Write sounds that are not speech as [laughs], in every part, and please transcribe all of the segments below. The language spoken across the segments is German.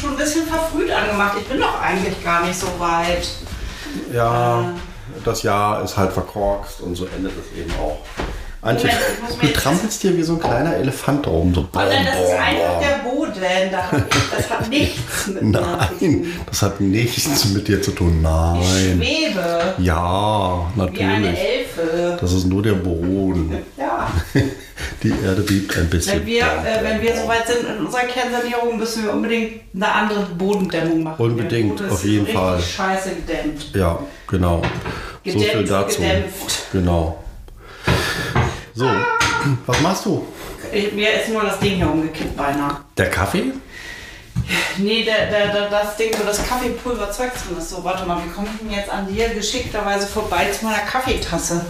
schon ein bisschen verfrüht angemacht. Ich bin doch eigentlich gar nicht so weit. Ja, das Jahr ist halt verkorkst und so endet es eben auch. Antje, Moment, du trampelst dir wie so ein kleiner Elefant rum. So Und dann, das ist einfach der Boden. Da das hat [laughs] nichts mit Nein, das hat nichts mit dir zu tun. Nein. Ich schwebe Ja, wie eine natürlich. Elfe. Das ist nur der Boden. Ja. [laughs] Die Erde bebt ein bisschen. Wenn wir, äh, wenn wir soweit sind in unserer Kernsanierung, müssen wir unbedingt eine andere Bodendämmung machen. Unbedingt, auf jeden Fall. scheiße gedämmt. Ja, genau. so viel Gedämpft, dazu. gedämpft. Genau. So, was machst du? Ich- Mir ist nur das Ding hier umgekippt beinahe. Der Kaffee? Nee, der, der, der, das Ding, wo das Kaffeepulver Zeug drin ist. So, warte mal, wie komme ich denn jetzt an dir geschickterweise vorbei zu meiner Kaffeetasse?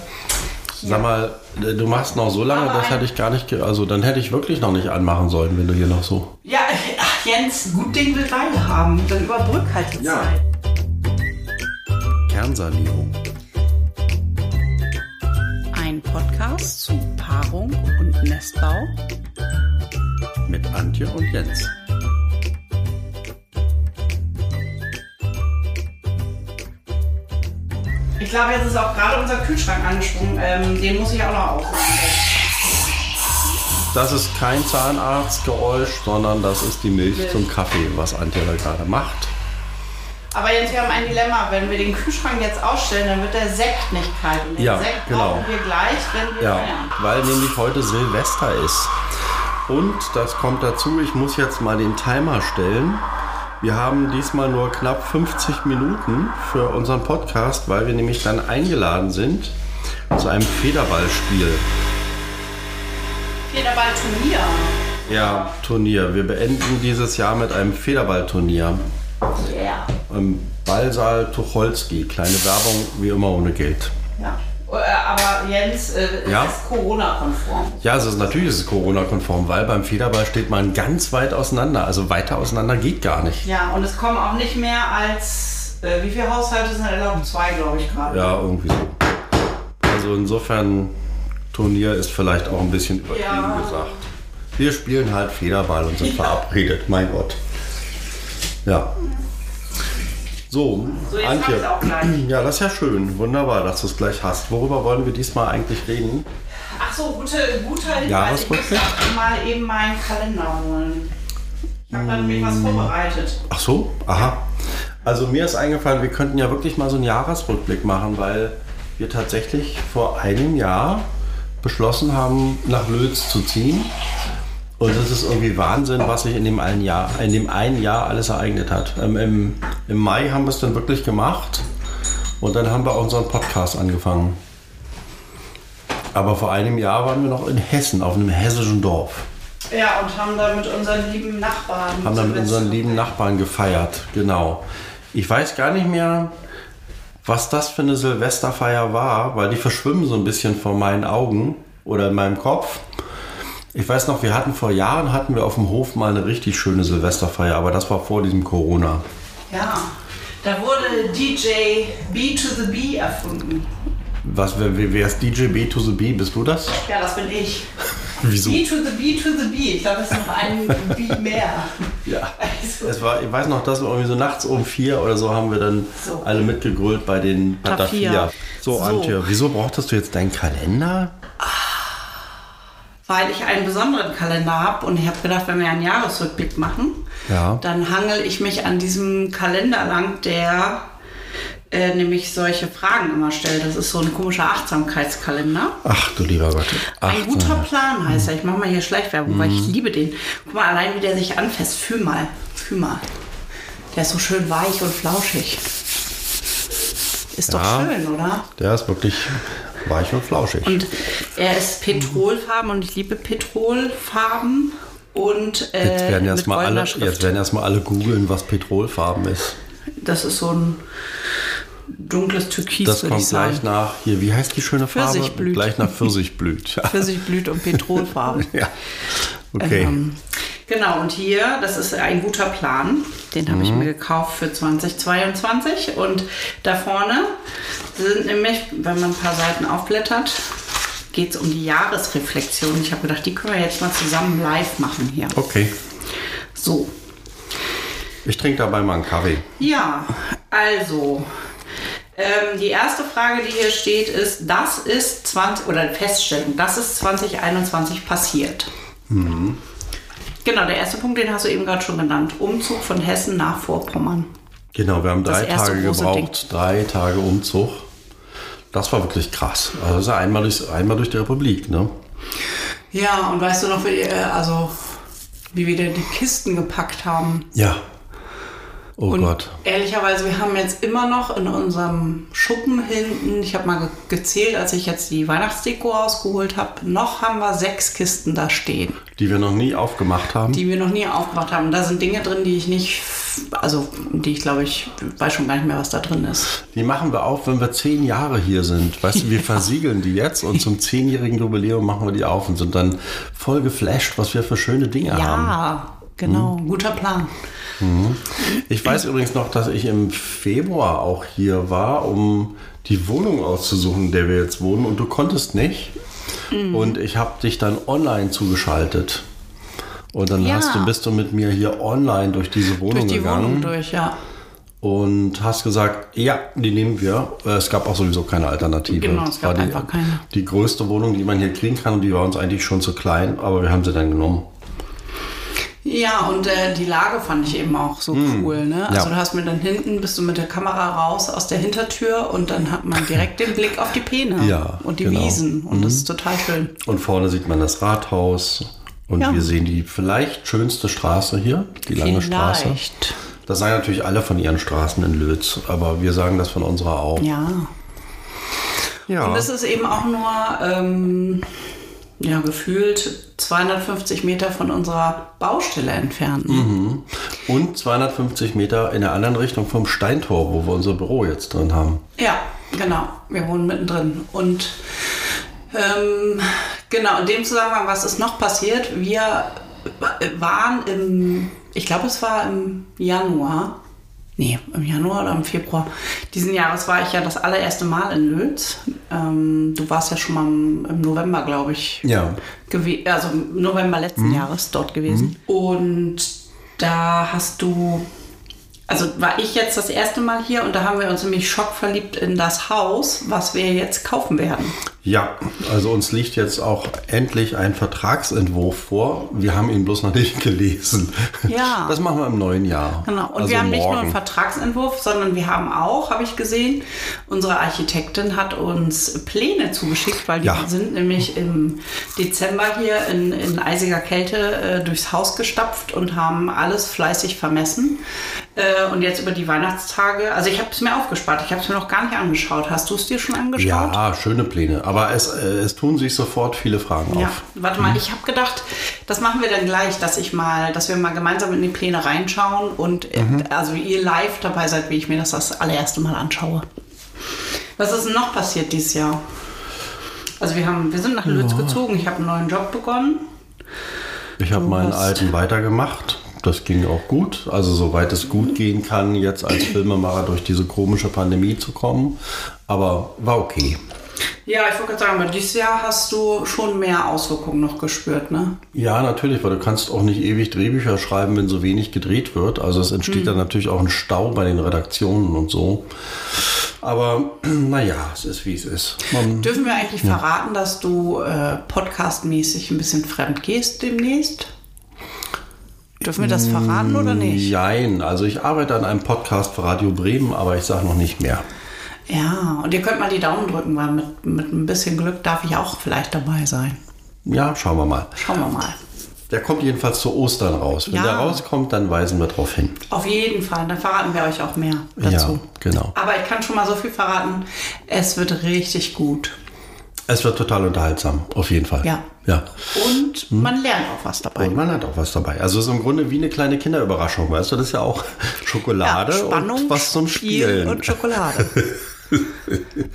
Sag mal, äh, du machst noch so lange, Aber das hätte ich gar nicht, also dann hätte ich wirklich noch nicht anmachen sollen, wenn du hier noch so. Ja, ach Jens, gut Ding will Weile haben. Dann überbrück halt die Ja. Zeit. Kernsanierung. Ein Podcast zu Paarung und Nestbau. Mit Antje und Jens. Ich glaube, jetzt ist auch gerade unser Kühlschrank angesprungen. Ähm, den muss ich auch noch aufmachen. Das ist kein Zahnarztgeräusch, sondern das ist die Milch zum Kaffee, was Antje da gerade macht. Aber Jens, wir haben ein Dilemma. Wenn wir den Kühlschrank jetzt ausstellen, dann wird der Sekt nicht kalt. Und den Ja, Sekt genau. brauchen wir gleich, wenn wir Ja, feiern. weil nämlich heute Silvester ist. Und das kommt dazu, ich muss jetzt mal den Timer stellen. Wir haben diesmal nur knapp 50 Minuten für unseren Podcast, weil wir nämlich dann eingeladen sind zu einem Federballspiel. Federballturnier. Ja, Turnier. Wir beenden dieses Jahr mit einem Federballturnier Yeah. im Ballsaal Tucholsky. Kleine Werbung, wie immer ohne Geld. Ja. Äh, Aber Jens, äh, es Ja? ist Corona-konform. Ja, ist natürlich ist es Corona-konform, weil beim Federball steht man ganz weit auseinander. Also weiter auseinander geht gar nicht. Ja, und es kommen auch nicht mehr als, äh, wie viele Haushalte sind erlaubt? Zwei, glaube ich, gerade. Ja, irgendwie so. Also insofern, Turnier ist vielleicht auch ein bisschen übertrieben Ja. gesagt. Wir spielen halt Federball und sind Ja. verabredet, mein Gott. Ja. So, So, jetzt Antje. [clears throat] Ja, das ist ja schön. Wunderbar, dass du es gleich hast. Worüber wollen wir diesmal eigentlich reden? Ach so, gute, guter Hinweis. Ich muss mal eben meinen Kalender holen. Ich habe da nämlich Mm. was vorbereitet. Ach so, aha. Also mir ist eingefallen, wir könnten ja wirklich mal so einen Jahresrückblick machen, weil wir tatsächlich vor einem Jahr beschlossen haben, nach Lötz zu ziehen. Und es ist irgendwie Wahnsinn, was sich in dem einen Jahr, in dem einen Jahr alles ereignet hat. Ähm, im, Im Mai haben wir es dann wirklich gemacht und dann haben wir unseren Podcast angefangen. Aber vor einem Jahr waren wir noch in Hessen, auf einem hessischen Dorf. Ja, und haben da mit unseren lieben Nachbarn. haben dann mit unseren lieben. Nachbarn gefeiert, genau. Ich weiß gar nicht mehr, was das für eine Silvesterfeier war, weil die verschwimmen so ein bisschen vor meinen Augen oder in meinem Kopf. Ich weiß noch, wir hatten vor Jahren hatten wir auf dem Hof mal eine richtig schöne Silvesterfeier, aber das war vor diesem Corona. Ja, da wurde DJ B to the B erfunden. Was, wer, wer ist DJ B to the B? Bist du das? Ja, das bin ich. [laughs] Wieso? B to the B to the B. Ich glaube, das ist noch ein B mehr. Ja. Also, Es war, ich weiß noch, dass wir irgendwie so nachts um vier oder so haben wir dann So. alle mitgegrölt bei den bei der Tafia. Vier. So, So. Antje, wieso brauchtest du jetzt deinen Kalender? Weil ich einen besonderen Kalender habe und ich habe gedacht, wenn wir einen Jahresrückblick machen, Ja. dann hangel ich mich an diesem Kalender lang, der äh, nämlich solche Fragen immer stellt. Das ist so ein komischer Achtsamkeitskalender. Ach du lieber Gott. Ein guter Plan heißt er. Ich mache mal hier Schleichwerbung, weil ich liebe den. Guck mal, allein wie der sich anfasst. Fühl mal. Fühl mal. Der ist so schön weich und flauschig. Ist doch Ja. schön, oder? Der ist wirklich weich und flauschig. Und er ist Petrolfarben und ich liebe Petrolfarben. Und äh, jetzt werden erstmal alle, jetzt werden erstmal alle googeln, was Petrolfarben ist. Das ist so ein dunkles Türkis, Das kommt gleich nach, hier, wie heißt die schöne Farbe? Pfirsichblüt. Gleich nach Pfirsichblüt. [laughs] Pfirsichblüt und Petrolfarben. ja. Okay. Ähm, genau, und hier, das ist ein guter Plan. Den habe Mhm. ich mir gekauft für 2022. Und da vorne sind nämlich, wenn man ein paar Seiten aufblättert, geht es um die Jahresreflexion. Ich habe gedacht, die können wir jetzt mal zusammen live machen hier. Okay. So. Ich trinke dabei mal einen Kaffee. Ja, also. Ähm, die erste Frage, die hier steht, ist, das ist 20, oder Feststellung, das ist 2021 passiert. Genau, der erste Punkt, den hast du eben gerade schon genannt. Umzug von Hessen nach Vorpommern. Genau, wir haben drei Tage gebraucht, drei Tage Umzug. Das war wirklich krass. Also das ist einmal durch, einmal durch die Republik, ne? Ja, und weißt du noch, wie, äh, also, wie wir denn die Kisten gepackt haben? Ja. Oh Und Gott. ehrlicherweise, wir haben jetzt immer noch in unserem Schuppen hinten, ich habe mal ge gezählt, als ich jetzt die Weihnachtsdeko rausgeholt habe, noch haben wir sechs Kisten da stehen, Die wir noch nie aufgemacht haben. die wir noch nie aufgemacht haben. Da sind Dinge drin, die ich nicht, also die ich glaube, ich weiß schon gar nicht mehr, was da drin ist. Die machen wir auf, wenn wir zehn Jahre hier sind. Weißt du, wir [laughs] versiegeln die jetzt und zum zehnjährigen Jubiläum machen wir die auf und sind dann voll geflasht, was wir für schöne Dinge haben. Ja, genau, guter Plan. Ich weiß übrigens noch, dass ich im Februar auch hier war, um die Wohnung auszusuchen, in der wir jetzt wohnen und du konntest nicht. Mhm. Und ich habe dich dann online zugeschaltet. Und dann Ja. hast du, bist du mit mir hier online durch diese Wohnung Durch die gegangen Wohnung durch, ja. und hast gesagt, ja, die nehmen wir. Äh, Es gab auch sowieso keine Alternative. Genau, es gab war die, einfach keine. Die größte Wohnung, die man hier kriegen kann und die war uns eigentlich schon zu klein, aber wir haben sie dann genommen. Ja, und äh, die Lage fand ich eben auch so cool. Ne? Also Ja. du hast mir dann hinten, bist du mit der Kamera raus aus der Hintertür und dann hat man direkt den Blick auf die Peene Ja, und die genau. Wiesen. Und das ist total schön. Und vorne sieht man das Rathaus und Ja. wir sehen die vielleicht schönste Straße hier, die lange Straße. Vielleicht. Das sagen natürlich alle von ihren Straßen in Lötz, aber wir sagen das von unserer auch. Ja. Ja. Und es ist eben auch nur ähm, ja, gefühlt 250 Meter von unserer Baustelle entfernt. Mhm. Und 250 Meter in der anderen Richtung vom Steintor, wo wir unser Büro jetzt drin haben. Ja, genau. Wir wohnen mittendrin. Und ähm, genau, in dem Zusammenhang, was ist noch passiert? Wir waren im, ich glaube, es war im Januar. Nee, im Januar oder im Februar diesen Jahres war ich ja das allererste Mal in Lötz. Ähm, du warst ja schon mal im, November, glaube ich, Ja. also im November letzten Jahres dort gewesen. Und da hast du, also war ich jetzt das erste Mal hier und da haben wir uns nämlich schockverliebt in das Haus, was wir jetzt kaufen werden. Ja, also uns liegt jetzt auch endlich ein Vertragsentwurf vor. Wir haben ihn bloß noch nicht [laughs] gelesen. Ja. Das machen wir im neuen Jahr. Genau. Und also wir haben nicht nur einen morgen. Vertragsentwurf, sondern wir haben auch, habe ich gesehen, unsere Architektin hat uns Pläne zugeschickt, weil die Ja. sind nämlich im Dezember hier in, in eisiger Kälte äh, durchs Haus gestapft und haben alles fleißig vermessen. Äh, und jetzt über die Weihnachtstage, also ich habe es mir aufgespart, ich habe es mir noch gar nicht angeschaut. Hast du es dir schon angeschaut? Ja, schöne Pläne. Aber es, äh, es tun sich sofort viele Fragen Ja, auf. warte mal, ich habe gedacht, das machen wir dann gleich, dass ich mal, dass wir mal gemeinsam in die Pläne reinschauen und äh, Mhm. also ihr live dabei seid, wie ich mir das das allererste Mal anschaue. Was ist denn noch passiert dieses Jahr? Also wir haben, wir sind nach Lütz gezogen, ich habe einen neuen Job begonnen. Ich habe meinen alten weitergemacht. Das ging auch gut. Also soweit es gut gehen kann, jetzt als Filmemacher durch diese komische Pandemie zu kommen. Aber war okay. Ja, ich wollte gerade sagen, aber dieses Jahr hast du schon mehr Auswirkungen noch gespürt, ne? Ja, natürlich, weil du kannst auch nicht ewig Drehbücher schreiben, wenn so wenig gedreht wird. Also es entsteht dann natürlich auch ein Stau bei den Redaktionen und so. Aber [clears throat] naja, es ist wie es ist. Man, Dürfen wir eigentlich verraten, dass du äh, podcastmäßig ein bisschen fremd gehst demnächst? Dürfen wir das verraten oder nicht? Jein, also ich arbeite an einem Podcast für Radio Bremen, aber ich sage noch nicht mehr. Ja, und ihr könnt mal die Daumen drücken, weil mit, mit ein bisschen Glück darf ich auch vielleicht dabei sein. Ja, schauen wir mal. Schauen wir mal. Der kommt jedenfalls zu Ostern raus. Wenn Ja. der rauskommt, dann weisen wir darauf hin. Auf jeden Fall, dann verraten wir euch auch mehr dazu. Ja, genau. Aber ich kann schon mal so viel verraten, es wird richtig gut. Es wird total unterhaltsam, auf jeden Fall. Ja. Ja. Und man lernt auch was dabei. Und man hat auch was dabei. Also es ist im Grunde wie eine kleine Kinderüberraschung, weißt du? Das ist ja auch Schokolade Spannung, und was zum Spiel Spielen. und Schokolade. [laughs]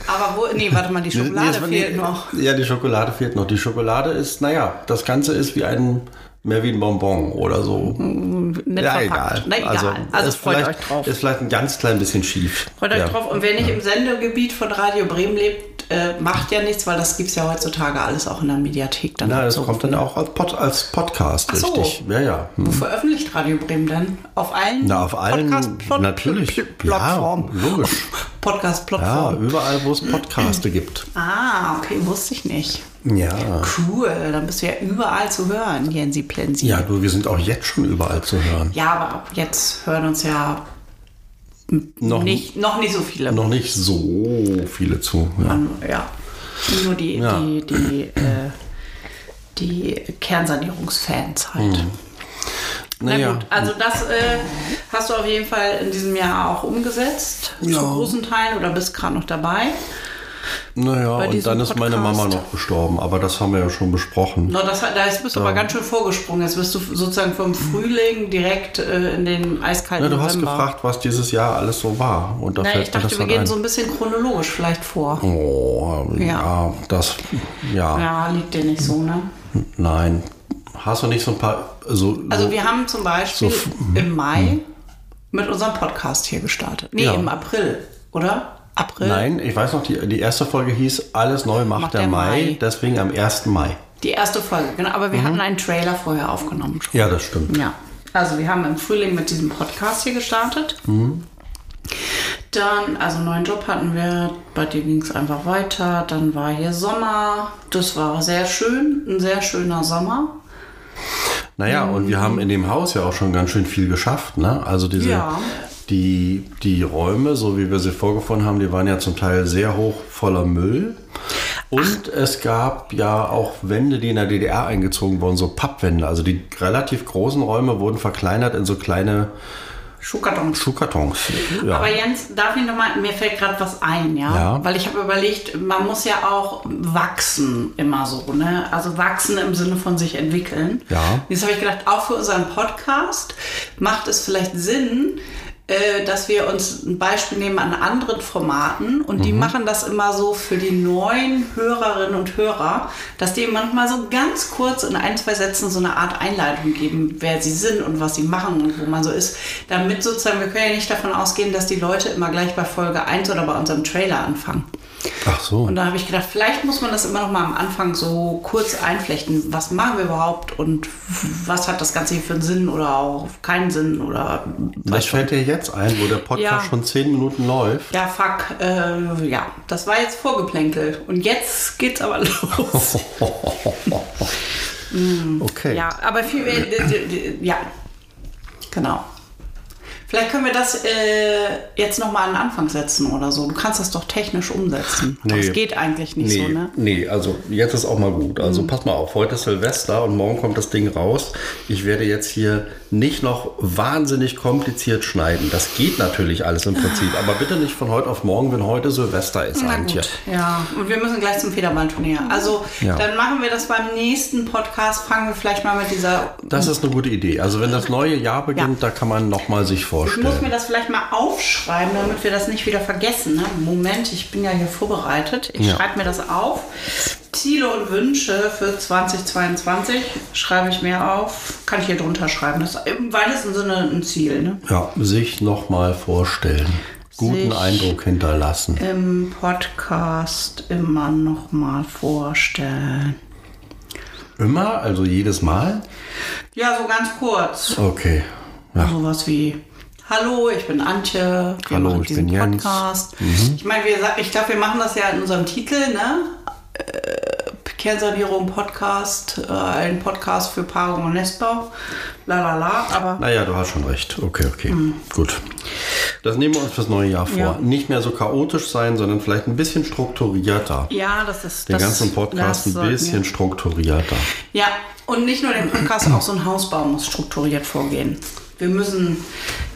Aber wo, nee, warte mal, die Schokolade Nee, fehlt noch. Ja, die Schokolade fehlt noch. Die Schokolade ist, naja, das Ganze ist wie ein, mehr wie ein Bonbon oder so. Nicht ja, verpackt. egal. Na, egal. Also, ist freut vielleicht- euch drauf. Ist vielleicht ein ganz klein bisschen schief. Freut euch ja. drauf. Und wer nicht im Sendegebiet von Radio Bremen lebt, äh, macht ja nichts, weil das gibt es ja heutzutage alles auch in der Mediathek. Dann Na, es so. kommt dann auch als, Pod, als Podcast, Ach so. richtig. Ja, ja. Hm. Wo veröffentlicht Radio Bremen denn? Auf allen Na, auf allen, natürlich. Pl- Plattformen. Ja, logisch. [laughs] Ja, Podcast-Plattformen. überall, wo es Podcaste gibt. Ah, okay, wusste ich nicht. Ja. Cool, dann bist du ja überall zu hören, Jensi Plensi. Ja, du, wir sind auch jetzt schon überall zu hören. Ja, aber jetzt hören uns ja Noch nicht, noch nicht so viele. Noch nicht so viele zu. Ja. ja. Nur die, Ja. die, die, äh, die Kernsanierungsfans halt. Na Naja. gut, also das äh, hast du auf jeden Fall in diesem Jahr auch umgesetzt, Ja. zu großen Teilen oder bist gerade noch dabei. Naja, und dann ist meine Podcast. Mama noch gestorben, aber das haben wir ja schon besprochen. No, das, da bist du aber ganz schön vorgesprungen. Jetzt bist du sozusagen vom Frühling direkt äh, in den eiskalten Ja, du hast November. gefragt, was dieses Jahr alles so war. Und da Na, fällt ich dachte, das wir dann gehen ein. so ein bisschen chronologisch vielleicht vor. Oh, ja. Ja. das, ja, Ja, liegt dir nicht so, ne? nein. Hast du nicht so ein paar, so, Also so wir haben zum Beispiel so im Mai mit unserem Podcast hier gestartet. Nee, Ja. im April, oder? April. nein, ich weiß noch, die, die erste Folge hieß Alles neu macht, der, Mai, Mai. deswegen am 1. Mai. Die erste Folge, genau. Aber wir hatten einen Trailer vorher aufgenommen schon. Mhm. Ja, das stimmt. Ja. Also wir haben im Frühling mit diesem Podcast hier gestartet. Mhm. Dann, also einen neuen Job hatten wir, bei dir ging es einfach weiter. Dann war hier Sommer. Das war sehr schön, ein sehr schöner Sommer. Naja, und wir haben in dem Haus ja auch schon ganz schön viel geschafft. Ne? Also diese, Ja. die, die Räume, so wie wir sie vorgefunden haben, die waren ja zum Teil sehr hoch voller Müll. Und es gab ja auch Wände, die in der DDR eingezogen wurden, so Pappwände. Also die relativ großen Räume wurden verkleinert in so kleine Schuhkartons. Schuhkartons. Ja. Aber Jens, darf ich nochmal, mir fällt gerade was ein, ja? Ja. Weil ich habe überlegt, man muss ja auch wachsen immer so, ne? Also wachsen im Sinne von sich entwickeln. Ja. Jetzt habe ich gedacht, auch für unseren Podcast macht es vielleicht Sinn, dass wir uns ein Beispiel nehmen an anderen Formaten und Mhm. die machen das immer so für die neuen Hörerinnen und Hörer, dass die manchmal so ganz kurz in ein, zwei Sätzen so eine Art Einleitung geben, wer sie sind und was sie machen und wo man so ist, damit sozusagen, wir können ja nicht davon ausgehen, dass die Leute immer gleich bei Folge 1 oder bei unserem Trailer anfangen. Ach so. Und da habe ich gedacht, vielleicht muss man das immer noch mal am Anfang so kurz einflechten. Was machen wir überhaupt und was hat das Ganze hier für einen Sinn oder auch keinen Sinn oder Das fällt dir jetzt ein, wo der Podcast Ja. schon zehn Minuten läuft. ja, fuck, äh, ja, das war jetzt Vorgeplänkel. Und jetzt geht's aber [laughs] los. [laughs] Okay. ja, aber viel mehr, ja, genau. Vielleicht können wir das äh, jetzt noch mal an den Anfang setzen oder so. Du kannst das doch technisch umsetzen. Nee. es geht eigentlich nicht Nee, so, ne? nee, also jetzt ist auch mal gut. Also pass mal auf, heute ist Silvester und morgen kommt das Ding raus. Ich werde jetzt hier nicht noch wahnsinnig kompliziert schneiden. Das geht natürlich alles im Prinzip, aber bitte nicht von heute auf morgen, wenn heute Silvester ist, Na Antje. gut, ja. Und wir müssen gleich zum Federballturnier. Also, Ja. dann machen wir das beim nächsten Podcast. Fangen wir vielleicht mal mit dieser. Das ist eine gute Idee. Also wenn das neue Jahr beginnt, da kann man noch mal sich Ich muss vorstellen. mir das vielleicht mal aufschreiben, damit wir das nicht wieder vergessen. Ne? Moment, ich bin ja hier vorbereitet. Ich Ja. schreibe mir das auf. Ziele und Wünsche für 2022 schreibe ich mir auf. Kann ich hier drunter schreiben. Das im weitesten Sinne ein Ziel. Ne? Ja, sich noch mal vorstellen. Guten Eindruck hinterlassen. Im Podcast immer noch mal vorstellen. Immer, also jedes Mal? Ja, so ganz kurz. Okay. Ja. Sowas wie Hallo, ich bin Antje. Wir Hallo, ich bin Jens. Podcast. Ich meine, wir, ich glaube, wir machen das ja in unserem Titel, ne? Äh, Kernsanierung Podcast, äh, ein Podcast für Paarung und Nestbau. La la la, aber Naja, du hast schon recht. Okay, okay. Gut. Das nehmen wir uns fürs neue Jahr vor. Ja. Nicht mehr so chaotisch sein, sondern vielleicht ein bisschen strukturierter. ja, das ist Den das, ganzen Podcast ein bisschen wir- strukturierter. Ja, und nicht nur den Podcast, auch so ein Hausbau muss strukturiert vorgehen. Wir müssen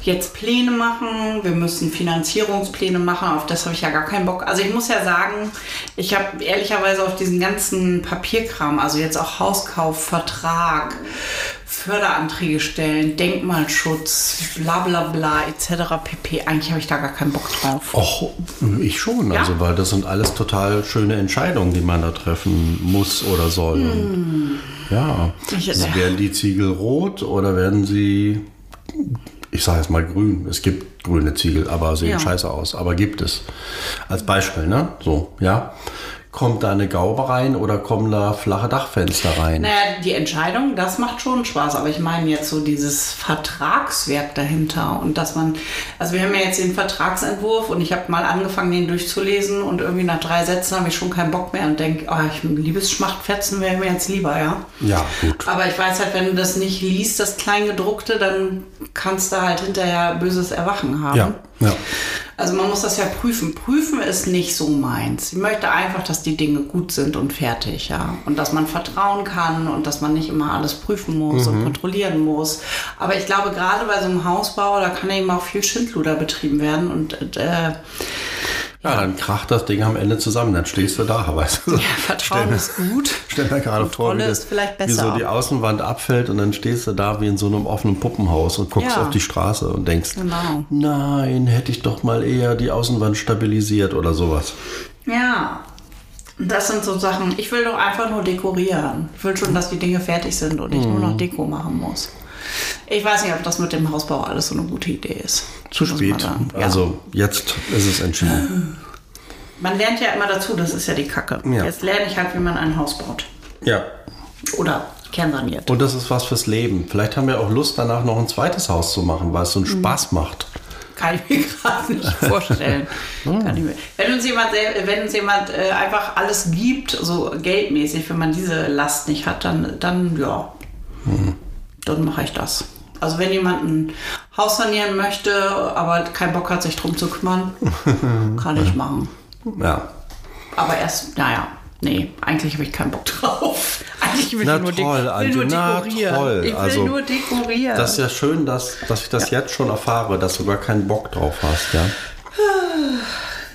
jetzt Pläne machen, wir müssen Finanzierungspläne machen, auf das habe ich ja gar keinen Bock. Also ich muss ja sagen, ich habe ehrlicherweise auf diesen ganzen Papierkram, also jetzt auch Hauskauf, Vertrag, Förderanträge stellen, Denkmalschutz, bla bla bla etc. pp. Eigentlich habe ich da gar keinen Bock drauf. Och, ich schon. Ja? Also, weil das sind alles total schöne Entscheidungen, die man da treffen muss oder soll. Und Ja. Ich- Also werden die Ziegel rot oder werden sie. Ich sage jetzt mal grün. Es gibt grüne Ziegel, aber sehen Ja. scheiße aus. Aber gibt es. Als Beispiel, ne? So, ja. Kommt da eine Gaube rein oder kommen da flache Dachfenster rein? Naja, die Entscheidung, das macht schon Spaß, aber ich meine jetzt so dieses Vertragswerk dahinter und dass man, also wir haben ja jetzt den Vertragsentwurf und ich habe mal angefangen, den durchzulesen und irgendwie nach drei Sätzen habe ich schon keinen Bock mehr und denke, oh, ich Liebesschmachtfetzen wäre mir jetzt lieber, ja. Ja, gut. Aber ich weiß halt, wenn du das nicht liest, das Kleingedruckte, dann kannst du halt hinterher böses Erwachen haben. Ja, ja. Also man muss das ja prüfen. Prüfen ist nicht so meins. Ich möchte einfach, dass die Dinge gut sind und fertig, ja. Und dass man vertrauen kann und dass man nicht immer alles prüfen muss Mhm. und kontrollieren muss. Aber ich glaube, gerade bei so einem Hausbau, da kann eben auch viel Schindluder betrieben werden. Und äh, Ja, dann kracht das Ding am Ende zusammen, dann stehst du da, [laughs] weißt du. Vertrauen Stell- ist gut. [laughs] Stell mir gerade vor, wie, das, wie so die Außenwand abfällt und dann stehst du da wie in so einem offenen Puppenhaus und guckst Ja. auf die Straße und denkst, Genau. nein, hätte ich doch mal eher die Außenwand stabilisiert oder sowas. Ja. Das sind so Sachen. Ich will doch einfach nur dekorieren. Ich will schon, dass die Dinge fertig sind und ich nur noch Deko machen muss. Ich weiß nicht, ob das mit dem Hausbau alles so eine gute Idee ist. Zu spät. Ja. Also jetzt ist es entschieden. [sighs] Man lernt ja immer dazu, das ist ja die Kacke. Ja. Jetzt lerne ich halt, wie man ein Haus baut. Ja. Oder kernsaniert. Und das ist was fürs Leben. Vielleicht haben wir auch Lust, danach noch ein zweites Haus zu machen, weil es so einen Mhm. Spaß macht. Kann ich mir [laughs] gerade nicht vorstellen. [laughs] Kann ich mir. Wenn uns jemand, wenn uns jemand äh, einfach alles gibt, so geldmäßig, wenn man diese Last nicht hat, dann, dann ja, dann mache ich das. Also wenn jemand ein Haus sanieren möchte, aber keinen Bock hat, sich drum zu kümmern, [laughs] kann ich machen. Ja. Aber erst, naja, nee, eigentlich habe ich keinen Bock drauf. [laughs] Eigentlich will Na ich nur, toll, will Antje, nur na dekorieren. toll. Ich will Also, nur dekorieren. Das ist ja schön, dass, dass ich das jetzt schon erfahre, dass du gar keinen Bock drauf hast, ja. [sighs]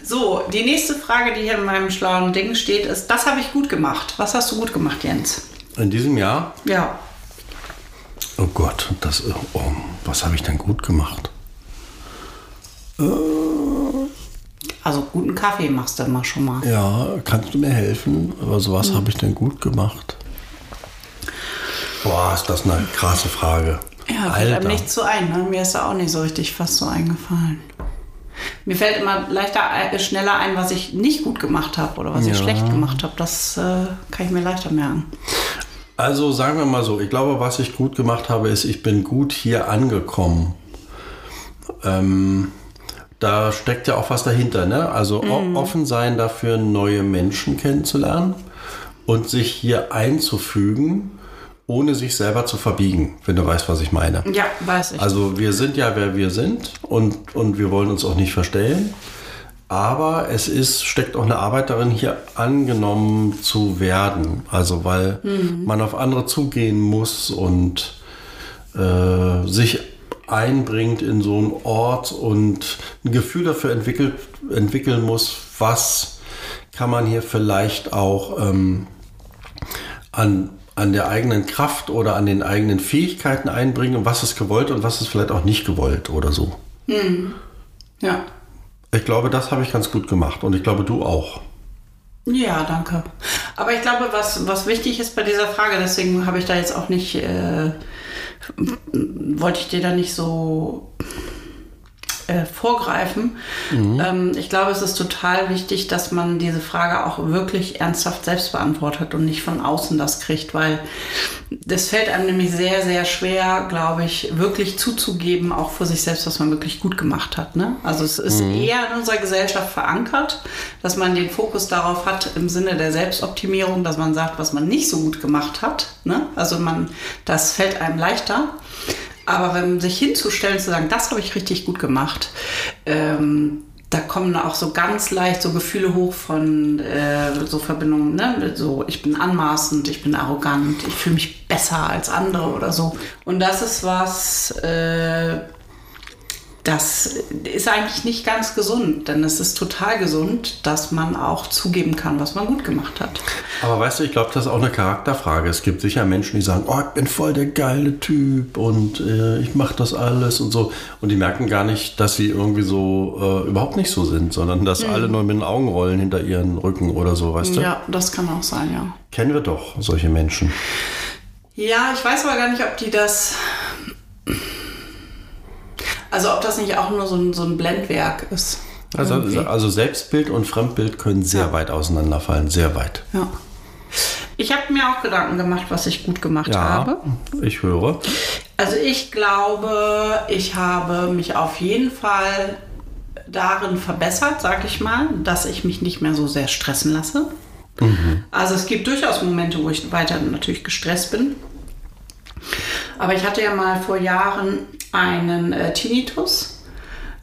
So, die nächste Frage, die hier in meinem schlauen Ding steht, ist, das habe ich gut gemacht. Was hast du gut gemacht, Jens? In diesem Jahr, Ja. Oh Gott, das, oh, was habe ich denn gut gemacht? Also guten Kaffee machst du immer schon mal. Ja, kannst du mir helfen? Also was Hm. habe ich denn gut gemacht? Boah, ist das eine krasse Frage. Ja, fällt einem nichts so ein. Ne? Mir ist da auch nicht so richtig fast so eingefallen. Mir fällt immer leichter, ein- schneller ein, was ich nicht gut gemacht habe oder was ich Ja. schlecht gemacht habe. Das äh, kann ich mir leichter merken. Also sagen wir mal so, ich glaube, was ich gut gemacht habe, ist, ich bin gut hier angekommen. Ähm, da steckt ja auch was dahinter, ne? Also o- offen sein dafür, neue Menschen kennenzulernen und sich hier einzufügen, ohne sich selber zu verbiegen, wenn du weißt, was ich meine. Ja, weiß ich. Also wir sind ja, wer wir sind und, und wir wollen uns auch nicht verstellen. Aber es ist, steckt auch eine Arbeit darin, hier angenommen zu werden. Also weil man auf andere zugehen muss und äh, sich einbringt in so einen Ort und ein Gefühl dafür entwickelt, entwickeln muss, was kann man hier vielleicht auch ähm, an, an der eigenen Kraft oder an den eigenen Fähigkeiten einbringen und was ist gewollt und was ist vielleicht auch nicht gewollt oder so. ja. Ich glaube, das habe ich ganz gut gemacht und ich glaube, du auch. Ja, danke. Aber ich glaube, was, was wichtig ist bei dieser Frage, deswegen habe ich da jetzt auch nicht, äh, wollte ich dir da nicht so äh, vorgreifen. Ähm, ich glaube, es ist total wichtig, dass man diese Frage auch wirklich ernsthaft selbst beantwortet und nicht von außen das kriegt, weil das fällt einem nämlich sehr, sehr schwer, glaube ich, wirklich zuzugeben, auch vor sich selbst, was man wirklich gut gemacht hat. Ne? Also es ist eher in unserer Gesellschaft verankert, dass man den Fokus darauf hat im Sinne der Selbstoptimierung, dass man sagt, was man nicht so gut gemacht hat. Ne? Also man, das fällt einem leichter. Aber wenn sich hinzustellen, zu sagen, das habe ich richtig gut gemacht, ähm, da kommen auch so ganz leicht so Gefühle hoch von äh, so Verbindungen, ne? so ich bin anmaßend, ich bin arrogant, ich fühle mich besser als andere oder so. Und das ist was, äh, das ist eigentlich nicht ganz gesund, denn es ist total gesund, dass man auch zugeben kann, was man gut gemacht hat. Aber weißt du, ich glaube, das ist auch eine Charakterfrage. Es gibt sicher Menschen, die sagen, oh, ich bin voll der geile Typ und äh, ich mache das alles und so. Und die merken gar nicht, dass sie irgendwie so äh, überhaupt nicht so sind, sondern dass alle nur mit den Augen rollen hinter ihren Rücken oder so, weißt du? Ja, das kann auch sein, ja. Kennen wir doch solche Menschen. Ja, ich weiß aber gar nicht, ob die das. Also ob das nicht auch nur so ein, so ein Blendwerk ist. Also, Irgendwie. also Selbstbild und Fremdbild können sehr Ja. weit auseinanderfallen, sehr weit. ja. Ich habe mir auch Gedanken gemacht, was ich gut gemacht Ja, habe. ich höre. Also ich glaube, ich habe mich auf jeden Fall darin verbessert, sag ich mal, dass ich mich nicht mehr so sehr stressen lasse. Also es gibt durchaus Momente, wo ich weiter natürlich gestresst bin. Aber ich hatte ja mal vor Jahren einen äh, Tinnitus.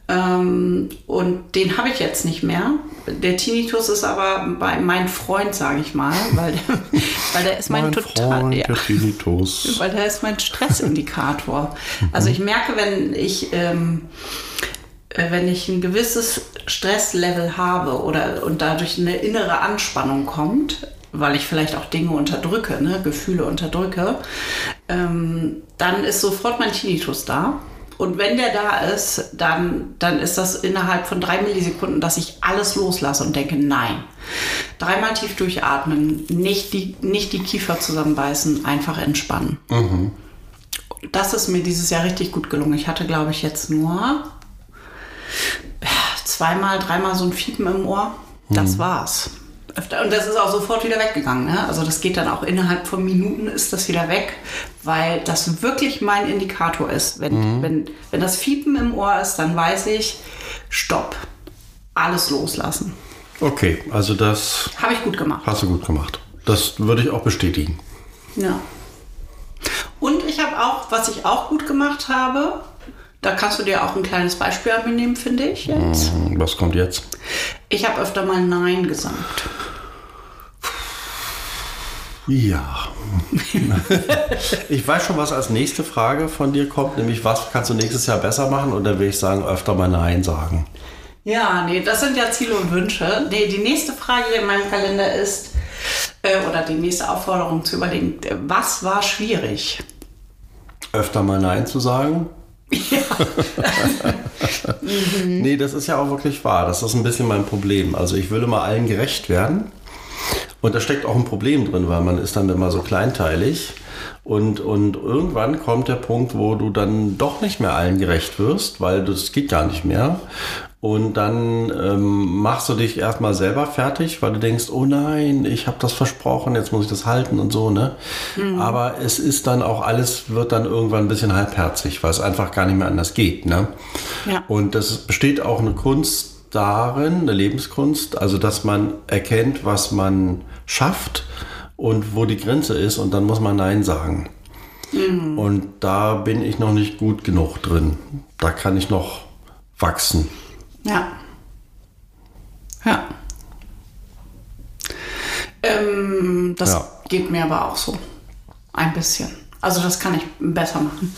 Ähm, und den habe ich jetzt nicht mehr. Der Tinnitus ist aber bei mein Freund, sage ich mal, weil, [laughs] weil der ist mein, total. Freund, ja. der Tinnitus. [laughs] Weil der ist mein Stressindikator. Also ich merke, wenn ich, ähm, äh, wenn ich ein gewisses Stresslevel habe oder und dadurch eine innere Anspannung kommt, weil ich vielleicht auch Dinge unterdrücke, ne, Gefühle unterdrücke, ähm, dann ist sofort mein Tinnitus da. Und wenn der da ist, dann, dann ist das innerhalb von drei Millisekunden, dass ich alles loslasse und denke, nein. Dreimal tief durchatmen, nicht die, nicht die Kiefer zusammenbeißen, einfach entspannen. Das ist mir dieses Jahr richtig gut gelungen. Ich hatte, glaube ich, jetzt nur zweimal, dreimal so ein Fiepen im Ohr. Das war's. Öfter. Und das ist auch sofort wieder weggegangen. Ne? Also das geht dann auch innerhalb von Minuten ist das wieder weg, weil das wirklich mein Indikator ist. Wenn, wenn, wenn das Fiepen im Ohr ist, dann weiß ich, stopp. Alles loslassen. Okay, also das Habe ich gut gemacht. hast du gut gemacht. Das würde ich auch bestätigen. Ja. Und ich habe auch, was ich auch gut gemacht habe, da kannst du dir auch ein kleines Beispiel an mir nehmen, finde ich jetzt. Hm, Was kommt jetzt? Ich habe öfter mal Nein gesagt. Ja. [laughs] ich weiß schon, was als nächste Frage von dir kommt, nämlich was kannst du nächstes Jahr besser machen? Und dann will ich sagen, öfter mal Nein sagen. Ja, nee, das sind ja Ziele und Wünsche. Nee, die nächste Frage in meinem Kalender ist, äh, oder die nächste Aufforderung zu überlegen, was war schwierig? Öfter mal Nein zu sagen? [laughs] [laughs] Nee, das ist ja auch wirklich wahr. Das ist ein bisschen mein Problem. Also ich will immer allen gerecht werden. Und da steckt auch ein Problem drin, weil man ist dann immer so kleinteilig. Und, und irgendwann kommt der Punkt, wo du dann doch nicht mehr allen gerecht wirst, weil das geht gar nicht mehr. Und dann ähm, machst du dich erstmal selber fertig, weil du denkst, oh nein, ich habe das versprochen, jetzt muss ich das halten und so, ne? Aber es ist dann auch alles, wird dann irgendwann ein bisschen halbherzig, weil es einfach gar nicht mehr anders geht, ne? Ja. Und das besteht auch eine Kunst darin, eine Lebenskunst, also dass man erkennt, was man schafft und wo die Grenze ist und dann muss man Nein sagen. Und da bin ich noch nicht gut genug drin. Da kann ich noch wachsen. Ja. Ja. Ähm, das Ja. geht mir aber auch so. Ein bisschen. Also das kann ich besser machen.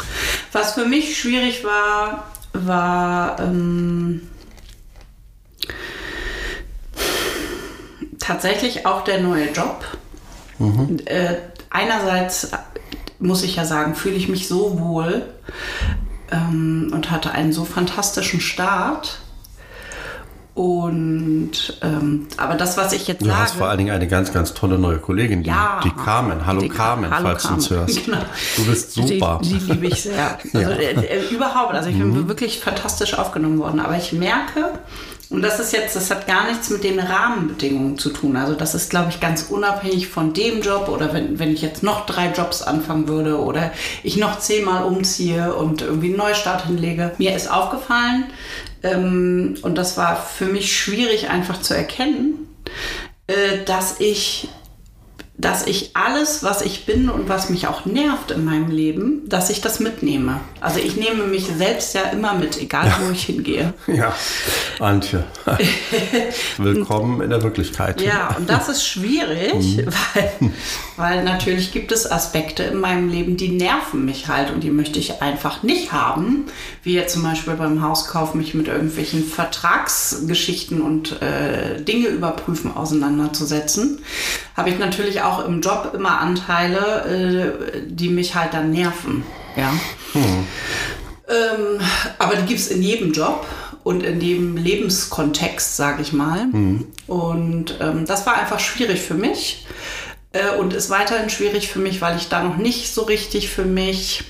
Was für mich schwierig war, war ähm, tatsächlich auch der neue Job. Äh, einerseits muss ich ja sagen, fühle ich mich so wohl ähm, und hatte einen so fantastischen Start. Und ähm, aber das, was ich jetzt Du sage, hast vor allen Dingen eine ganz, ganz tolle neue Kollegin, die, Ja. die Carmen. Hallo Die- Carmen, Hallo falls du uns Carmen. hörst. [laughs] Genau. Du bist super. Die, die liebe ich sehr. [laughs] Also, Ja. Mhm. äh, äh, überhaupt. Also ich bin wirklich fantastisch aufgenommen worden. Aber ich merke, und das ist jetzt, das hat gar nichts mit den Rahmenbedingungen zu tun. Also das ist, glaube ich, ganz unabhängig von dem Job oder wenn, wenn ich jetzt noch drei Jobs anfangen würde oder ich noch zehnmal umziehe und irgendwie einen Neustart hinlege. Mir ist aufgefallen, ähm, und das war für mich schwierig einfach zu erkennen, äh, dass ich dass ich alles, was ich bin und was mich auch nervt in meinem Leben, dass ich das mitnehme. Also ich nehme mich selbst ja immer mit, egal wo ich hingehe. [laughs] Ja, Antje. [laughs] Willkommen in der Wirklichkeit. Ja, und das ist schwierig, weil, weil natürlich gibt es Aspekte in meinem Leben, die nerven mich halt und die möchte ich einfach nicht haben. Wie jetzt zum Beispiel beim Hauskauf mich mit irgendwelchen Vertragsgeschichten und äh, Dinge überprüfen auseinanderzusetzen. Habe ich natürlich auch im Job immer Anteile, äh, die mich halt dann nerven. Ja. Ähm, aber die gibt es in jedem Job und in jedem Lebenskontext, sage ich mal. Und ähm, das war einfach schwierig für mich äh, und ist weiterhin schwierig für mich, weil ich da noch nicht so richtig für mich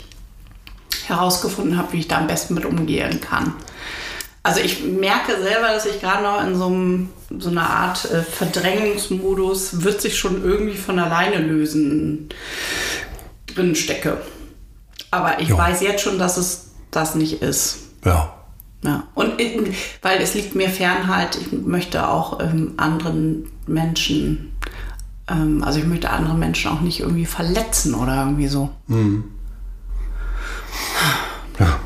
herausgefunden habe, wie ich da am besten mit umgehen kann. Also ich merke selber, dass ich gerade noch in so, einem, so einer Art äh, Verdrängungsmodus wird sich schon irgendwie von alleine lösen drin stecke. Aber ich Ja. weiß jetzt schon, dass es das nicht ist. Ja. Ja. Und in, weil es liegt mir fern halt, ich möchte auch ähm, anderen Menschen, ähm, also ich möchte andere Menschen auch nicht irgendwie verletzen oder irgendwie so. Ja.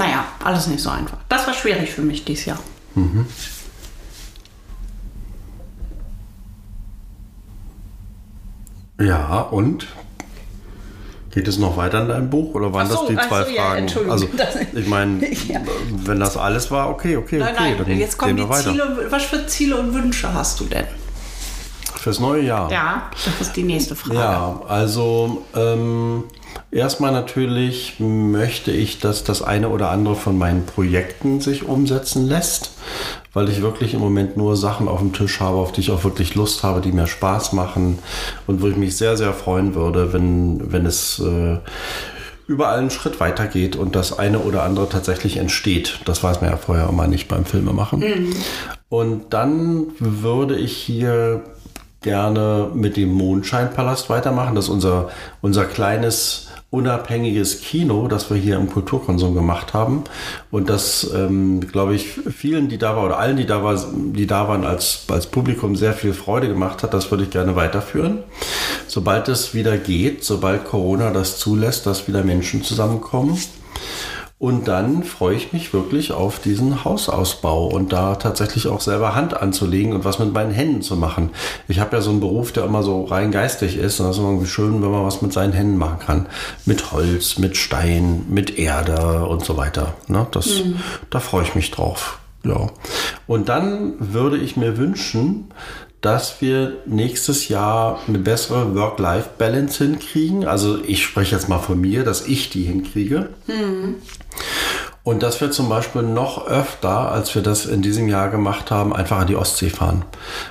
Naja, alles nicht so einfach. Das war schwierig für mich dieses Jahr. Ja, und? Geht es noch weiter in deinem Buch oder waren so, das die zwei so, ja, Fragen? Entschuldigung. also, ich meine, [laughs] Ja. wenn das alles war, okay, okay, Nein, okay. nein, dann jetzt kommen gehen die wir weiter. Ziele. Was für Ziele und Wünsche hast du denn? Fürs neue Jahr. Ja, das ist die nächste Frage. Ja, also ähm, erstmal natürlich möchte ich, dass das eine oder andere von meinen Projekten sich umsetzen lässt, weil ich wirklich im Moment nur Sachen auf dem Tisch habe, auf die ich auch wirklich Lust habe, die mir Spaß machen und wo ich mich sehr, sehr freuen würde, wenn, wenn es äh, überall einen Schritt weitergeht und das eine oder andere tatsächlich entsteht. Das weiß man ja vorher immer nicht beim Filmemachen. Und dann würde ich hier gerne mit dem Mondscheinpalast weitermachen. Das ist unser, unser kleines unabhängiges Kino, das wir hier im Kulturkonsum gemacht haben. Und das, ähm, glaube ich, vielen, die da waren, oder allen, die da, war, die da waren, als, als Publikum sehr viel Freude gemacht hat. Das würde ich gerne weiterführen. Sobald es wieder geht, sobald Corona das zulässt, dass wieder Menschen zusammenkommen. Und dann freue ich mich wirklich auf diesen Hausausbau und da tatsächlich auch selber Hand anzulegen und was mit meinen Händen zu machen. Ich habe ja so einen Beruf, der immer so rein geistig ist und das ist irgendwie schön, wenn man was mit seinen Händen machen kann. Mit Holz, mit Stein, mit Erde und so weiter. Ne? Das, Da freue ich mich drauf. Ja. Und dann würde ich mir wünschen, dass wir nächstes Jahr eine bessere Work-Life-Balance hinkriegen. Also ich spreche jetzt mal von mir, dass ich die hinkriege. Und dass wir zum Beispiel noch öfter, als wir das in diesem Jahr gemacht haben, einfach an die Ostsee fahren.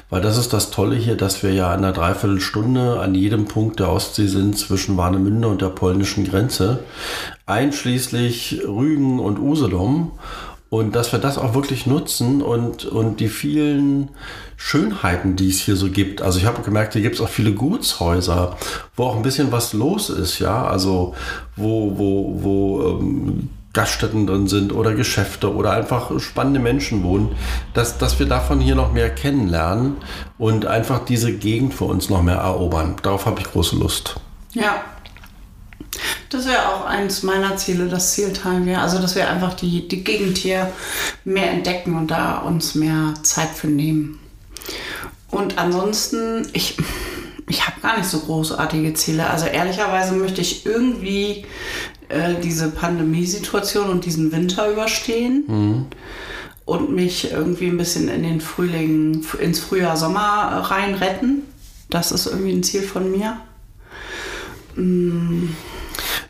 Weil das ist das Tolle hier, dass wir ja in einer Dreiviertelstunde an jedem Punkt der Ostsee sind zwischen Warnemünde und der polnischen Grenze, einschließlich Rügen und Usedom. Und dass wir das auch wirklich nutzen und, und die vielen Schönheiten, die es hier so gibt. Also ich habe gemerkt, hier gibt es auch viele Gutshäuser, wo auch ein bisschen was los ist, ja. Also wo, wo, wo ähm, Gaststätten drin sind oder Geschäfte oder einfach spannende Menschen wohnen, dass, dass wir davon hier noch mehr kennenlernen und einfach diese Gegend für uns noch mehr erobern. Darauf habe ich große Lust. Ja. Das wäre auch eins meiner Ziele, das Zielteil wäre. Also, dass wir einfach die, die Gegend hier mehr entdecken und da uns mehr Zeit für nehmen. Und ansonsten, ich, ich habe gar nicht so großartige Ziele. Also, ehrlicherweise möchte ich irgendwie äh, diese Pandemiesituation und diesen Winter überstehen. Und mich irgendwie ein bisschen in den Frühling, ins Frühjahr, Sommer rein retten. Das ist irgendwie ein Ziel von mir.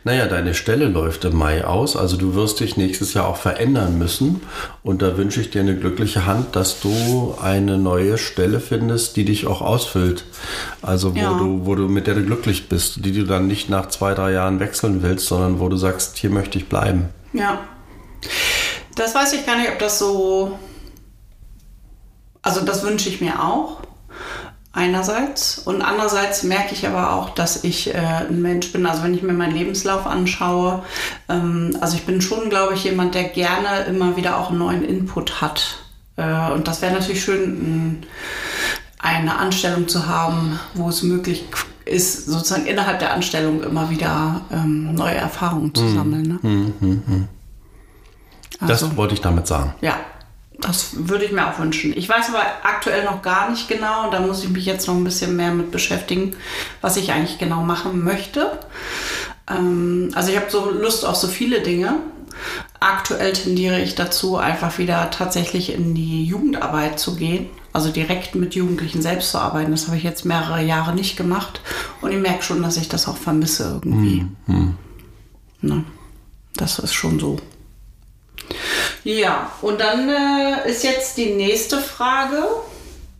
Naja, deine Stelle läuft im Mai aus, also du wirst dich nächstes Jahr auch verändern müssen. Und da wünsche ich dir eine glückliche Hand, dass du eine neue Stelle findest, die dich auch ausfüllt. Also wo Ja. du, wo du, mit der du glücklich bist, die du dann nicht nach zwei, drei Jahren wechseln willst, sondern wo du sagst, hier möchte ich bleiben. Ja. Das weiß ich gar nicht, ob das so. Also, das wünsche ich mir auch. Einerseits. Und andererseits merke ich aber auch, dass ich äh, ein Mensch bin. Also, wenn ich mir meinen Lebenslauf anschaue, ähm, also ich bin schon, glaube ich, jemand, der gerne immer wieder auch einen neuen Input hat. Äh, und das wäre natürlich schön, ein, eine Anstellung zu haben, wo es möglich ist, sozusagen innerhalb der Anstellung immer wieder ähm, neue Erfahrungen zu sammeln. Ne? Also- Das wollte ich damit sagen. Ja, das würde ich mir auch wünschen. Ich weiß aber aktuell noch gar nicht genau und da muss ich mich jetzt noch ein bisschen mehr mit beschäftigen, was ich eigentlich genau machen möchte. Ähm, also ich habe so Lust auf so viele Dinge. Aktuell tendiere ich dazu, einfach wieder tatsächlich in die Jugendarbeit zu gehen. Also direkt mit Jugendlichen selbst zu arbeiten. Das habe ich jetzt mehrere Jahre nicht gemacht. Und ich merke schon, dass ich das auch vermisse irgendwie. Ne? Das ist schon so. Ja, und dann äh, ist jetzt die nächste Frage.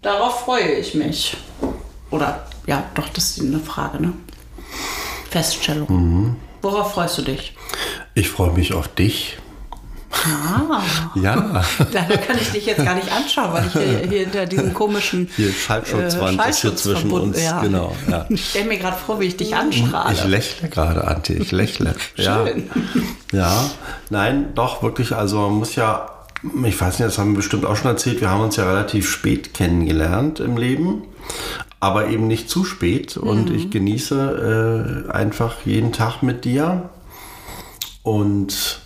Darauf freue ich mich. Oder ja, doch, das ist eine Frage, ne? Feststellung. Worauf freust du dich? Ich freue mich auf dich. Ah. Ja. [laughs] Leider kann ich dich jetzt gar nicht anschauen, weil ich hier, hier hinter diesem komischen Hier Schallschutzwand äh, ist hier zwischen verbunden- uns. Ja. Genau. Ja. [laughs] Ich stelle mir gerade vor, wie ich dich anstrahle. Ich lächle gerade, Antje. Ich lächle. [laughs] Ja. Schön. Ja. Nein, doch, wirklich. Also man muss ja, ich weiß nicht, das haben wir bestimmt auch schon erzählt, wir haben uns ja relativ spät kennengelernt im Leben. Aber eben nicht zu spät. Und ich genieße äh, einfach jeden Tag mit dir. Und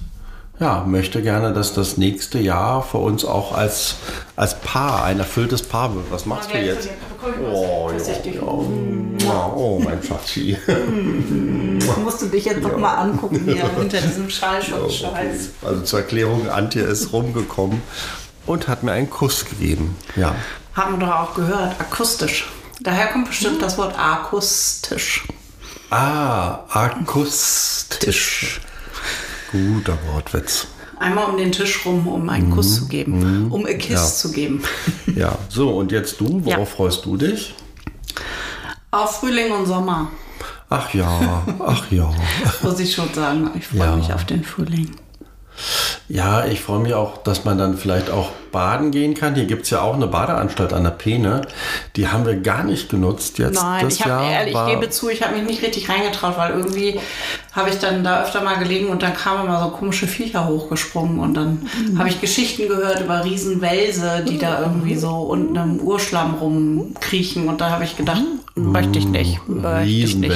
ja, möchte gerne, dass das nächste Jahr für uns auch als, als Paar, ein erfülltes Paar wird. Was machst du jetzt? Oh, ja, ja. oh, mein Schatzi. [laughs] musst du dich jetzt noch mal angucken hier hinter diesem Schallschutzscheiß. Also zur Erklärung, Antje ist rumgekommen und hat mir einen Kuss gegeben. Ja. Haben wir doch auch gehört, akustisch. Daher kommt bestimmt das Wort akustisch. Ah, akustisch. Guter Wortwitz. Einmal um den Tisch rum, um einen Kuss zu geben, um a Kiss Ja. zu geben. [laughs] Ja, so und jetzt du, worauf Ja. freust du dich? Auf Frühling und Sommer, Ach ja, ach ja. [laughs] muss ich schon sagen. Ich freue Ja. mich auf den Frühling. Ja, ich freue mich auch, dass man dann vielleicht auch baden gehen kann. Hier gibt es ja auch eine Badeanstalt an der Peene. Die haben wir gar nicht genutzt jetzt. Nein, das ich habe Jahr ehrlich, ich gebe zu, ich habe mich nicht richtig reingetraut, weil irgendwie habe ich dann da öfter mal gelegen und dann kamen immer so komische Viecher hochgesprungen und dann Mhm. habe ich Geschichten gehört über Riesenwälse, die da irgendwie so unten im Urschlamm rumkriechen und da habe ich gedacht, möchte ich nicht, möchte ich nicht.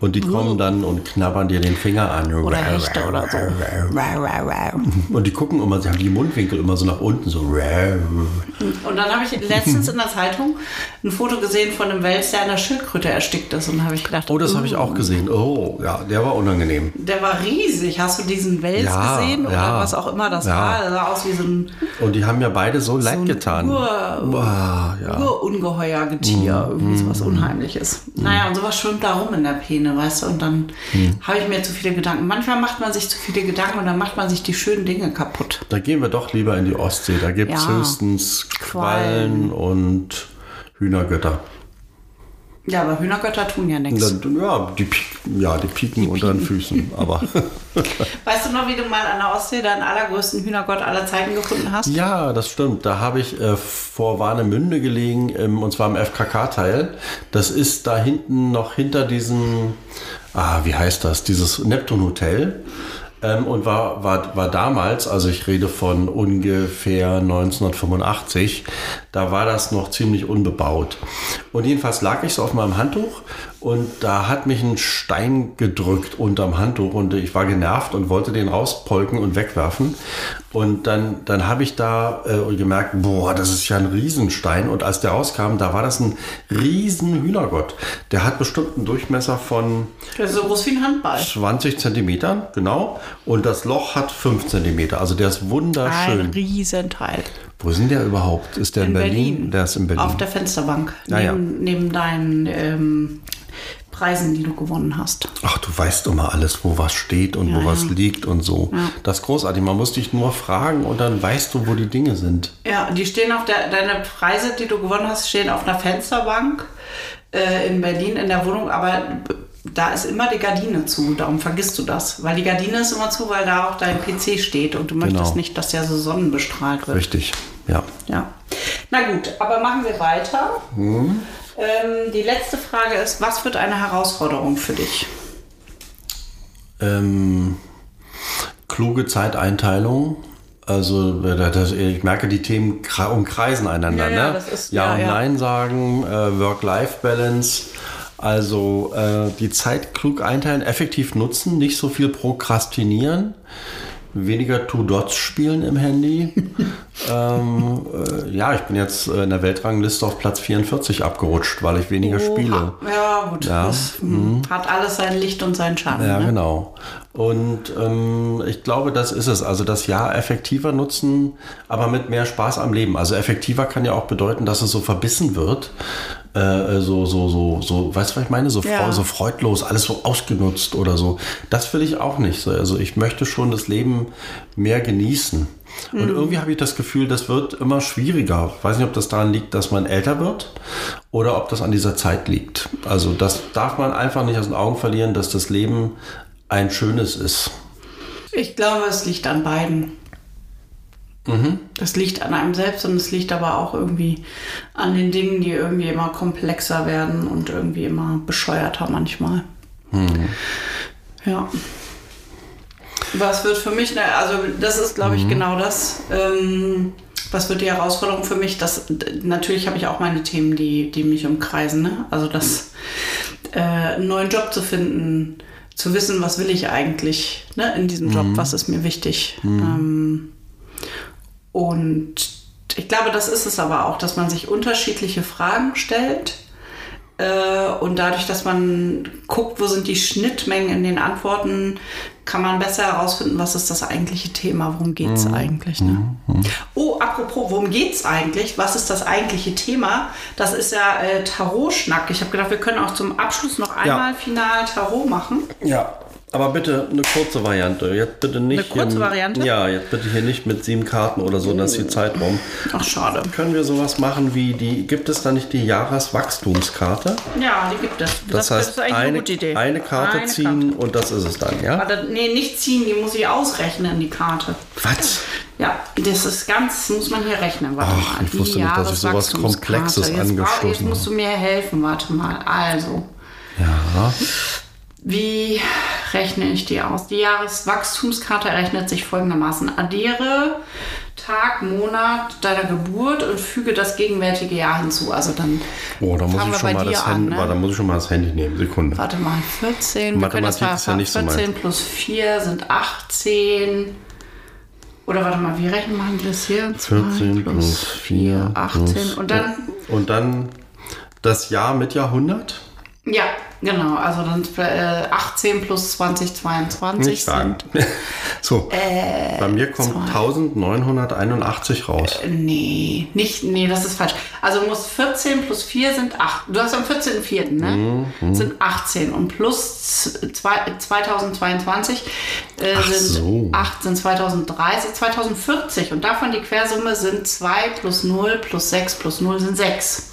Und die kommen dann und knabbern dir den Finger an. Oder Hechte oder so. Rau, rau, rau. Und die gucken immer, sie haben die Mundwinkel immer so nach unten, so. Und dann habe ich letztens in der Zeitung ein Foto gesehen von einem Wels, der an der Schildkröte erstickt ist. Und da habe ich gedacht, Oh, das habe ich auch gesehen. Oh, ja, der war unangenehm. der war riesig. Hast du diesen Wels Ja, gesehen? Oder ja. was auch immer das Ja. war? Der sah aus wie so ein Und die haben mir beide so leid ein getan. Ur- Boah, ja. Mhm. Urungeheuer Getier, irgendwie sowas Unheimliches. Naja, und sowas schwimmt da rum in der Peene, weißt du? Und dann Mhm. habe ich mir zu viele Gedanken. Manchmal macht man sich zu viele Gedanken und dann macht man sich die schönen Dinge kaputt. Da gehen wir doch lieber in die Ostsee. Da gibt es Ja. höchstens Quallen und Hühnergötter. Ja, aber Hühnergötter tun ja nichts. Ja, die, ja, die pieken unter den Füßen. Aber [laughs] Weißt du noch, wie du mal an der Ostsee deinen allergrößten Hühnergott aller Zeiten gefunden hast? ja, das stimmt. Da habe ich äh, vor Warnemünde gelegen, im, und zwar im FKK-Teil. Das ist da hinten noch hinter diesem, ah, wie heißt das, dieses Neptun-Hotel. Ähm, und war, war, war damals, also ich rede von ungefähr 1985, da war das noch ziemlich unbebaut. Und jedenfalls lag ich so auf meinem Handtuch und da hat mich ein Stein gedrückt unterm Handtuch und ich war genervt und wollte den rauspolken und wegwerfen. Und dann, dann habe ich da äh, gemerkt, boah, das ist ja ein Riesenstein. Und als der rauskam, da war das ein riesen Hühnergott. Der hat bestimmt einen Durchmesser von so groß wie ein Handball. 20 Zentimetern, genau. Und das Loch hat 5 Zentimeter. Also der ist Ein wunderschön. Riesenteil. Wo ist denn der überhaupt? Ist der in, In Berlin? Berlin. Der ist in Berlin. Auf der Fensterbank. Ja, ja. neben, neben deinen ähm, Preisen, die du gewonnen hast. Ach, du weißt immer alles, wo was steht und wo Ja, was ja. liegt und so. Das ist großartig. Man muss dich nur fragen und dann weißt du, wo die Dinge sind. Ja, die stehen auf der, deine Preise, die du gewonnen hast, stehen auf einer Fensterbank äh, in Berlin in der Wohnung, aber da ist immer die Gardine zu, darum vergisst du das. Weil die Gardine ist immer zu, weil da auch dein PC steht und du möchtest Genau. nicht, dass der so sonnenbestrahlt wird. Richtig, ja. Ja. Na gut, aber machen wir weiter. Mhm. Ähm, die letzte Frage ist, was wird eine Herausforderung für dich? Ähm, kluge Zeiteinteilung. Also äh, das, ich merke, die Themen umkreisen einander. Ja, ja, ne? das ist- ja, ja, und. Nein sagen, äh, Work-Life-Balance. Also äh, die Zeit klug einteilen, effektiv nutzen, nicht so viel prokrastinieren, weniger Two-Dots spielen im Handy. [laughs] ähm, äh, ja, ich bin jetzt äh, in der Weltrangliste auf Platz 44 abgerutscht, weil ich weniger spiele. Ja, gut. Ja. Das hm, hat alles sein Licht und seinen Schaden. Ja, ne? genau. Und ähm, ich glaube, das ist es. Also das Jahr effektiver nutzen, aber mit mehr Spaß am Leben. Also effektiver kann ja auch bedeuten, dass es so verbissen wird. Äh, so, so, so, so, weißt du, was ich meine? So, Ja. so freudlos, alles so ausgenutzt oder so. Das will ich auch nicht. So, Also ich möchte schon das Leben mehr genießen. Und irgendwie habe ich das Gefühl, das wird immer schwieriger. Ich weiß nicht, ob das daran liegt, dass man älter wird oder ob das an dieser Zeit liegt. Also das darf man einfach nicht aus den Augen verlieren, dass das Leben ein schönes ist? Ich glaube, es liegt an beiden. Das liegt an einem selbst und es liegt aber auch irgendwie an den Dingen, die irgendwie immer komplexer werden und irgendwie immer bescheuerter manchmal. Ja. Was wird für mich, also das ist, glaube ich, genau das. Ähm, was wird die Herausforderung für mich? Das, natürlich habe ich auch meine Themen, die, die mich umkreisen. Ne? Also das, äh, einen neuen Job zu finden, zu wissen, was will ich eigentlich ne, in diesem Job, was ist mir wichtig. Ähm, und ich glaube, das ist es aber auch, dass man sich unterschiedliche Fragen stellt. Äh, und dadurch, dass man guckt, wo sind die Schnittmengen in den Antworten, kann man besser herausfinden, was ist das eigentliche Thema, worum geht es eigentlich. Ne? Oh, apropos, worum geht es eigentlich? Was ist das eigentliche Thema? Das ist ja äh, Tarot-Schnack. Ich habe gedacht, wir können auch zum Abschluss noch einmal final Tarot machen. Ja, aber bitte eine kurze Variante. Jetzt bitte nicht. Eine kurze hier- Variante? Ja, jetzt bitte hier nicht mit sieben Karten oder so, dass die Zeit rum. Ach, schade. Können wir sowas machen wie die, gibt es da nicht die Jahreswachstumskarte? Ja, die gibt es. Das, heißt, ist eigentlich eine, eine gute Idee. eine Karte Eine ziehen und das ist es dann, ja? Warte, nee, nicht ziehen, die muss ich ausrechnen, die Karte. Was? Ja, das ist ganz, muss man hier rechnen. Warte Ach, mal. ich wusste Die nicht, dass ich sowas. Komplexes jetzt, angestoßen Jetzt musst du mir helfen, warte mal. Also, Ja. wie rechne ich die aus? Die Jahreswachstumskarte errechnet sich folgendermaßen. Addiere Tag, Monat deiner Geburt und füge das gegenwärtige Jahr hinzu. Also dann Oh, da muss ich schon mal das an, Handy, ne? da muss ich schon mal das Handy nehmen. Sekunde. Warte mal, 14. Wir können das Mathematik mal ist ja nicht so 14 plus 4 sind 18. Oder warte mal, wie rechnen wir das hier? 14 2 plus 4 18. plus- Und dann, Und dann das Jahr mit Jahrhundert? Ja, genau. Also dann äh, 18 plus 20, 22 Nicht sagen. sind. [laughs] so, bei mir kommt zwei. 1981 raus. Nee, nicht, nee, das ist falsch. Also muss 14 plus 4 sind 8. Du hast am 14.04., ne? Mhm, Sind 18 und plus zwei- 2022 äh, Ach sind so. 8 sind 2030, 2040 und davon die Quersumme sind 2 plus 0 plus 6 plus 0 sind 6.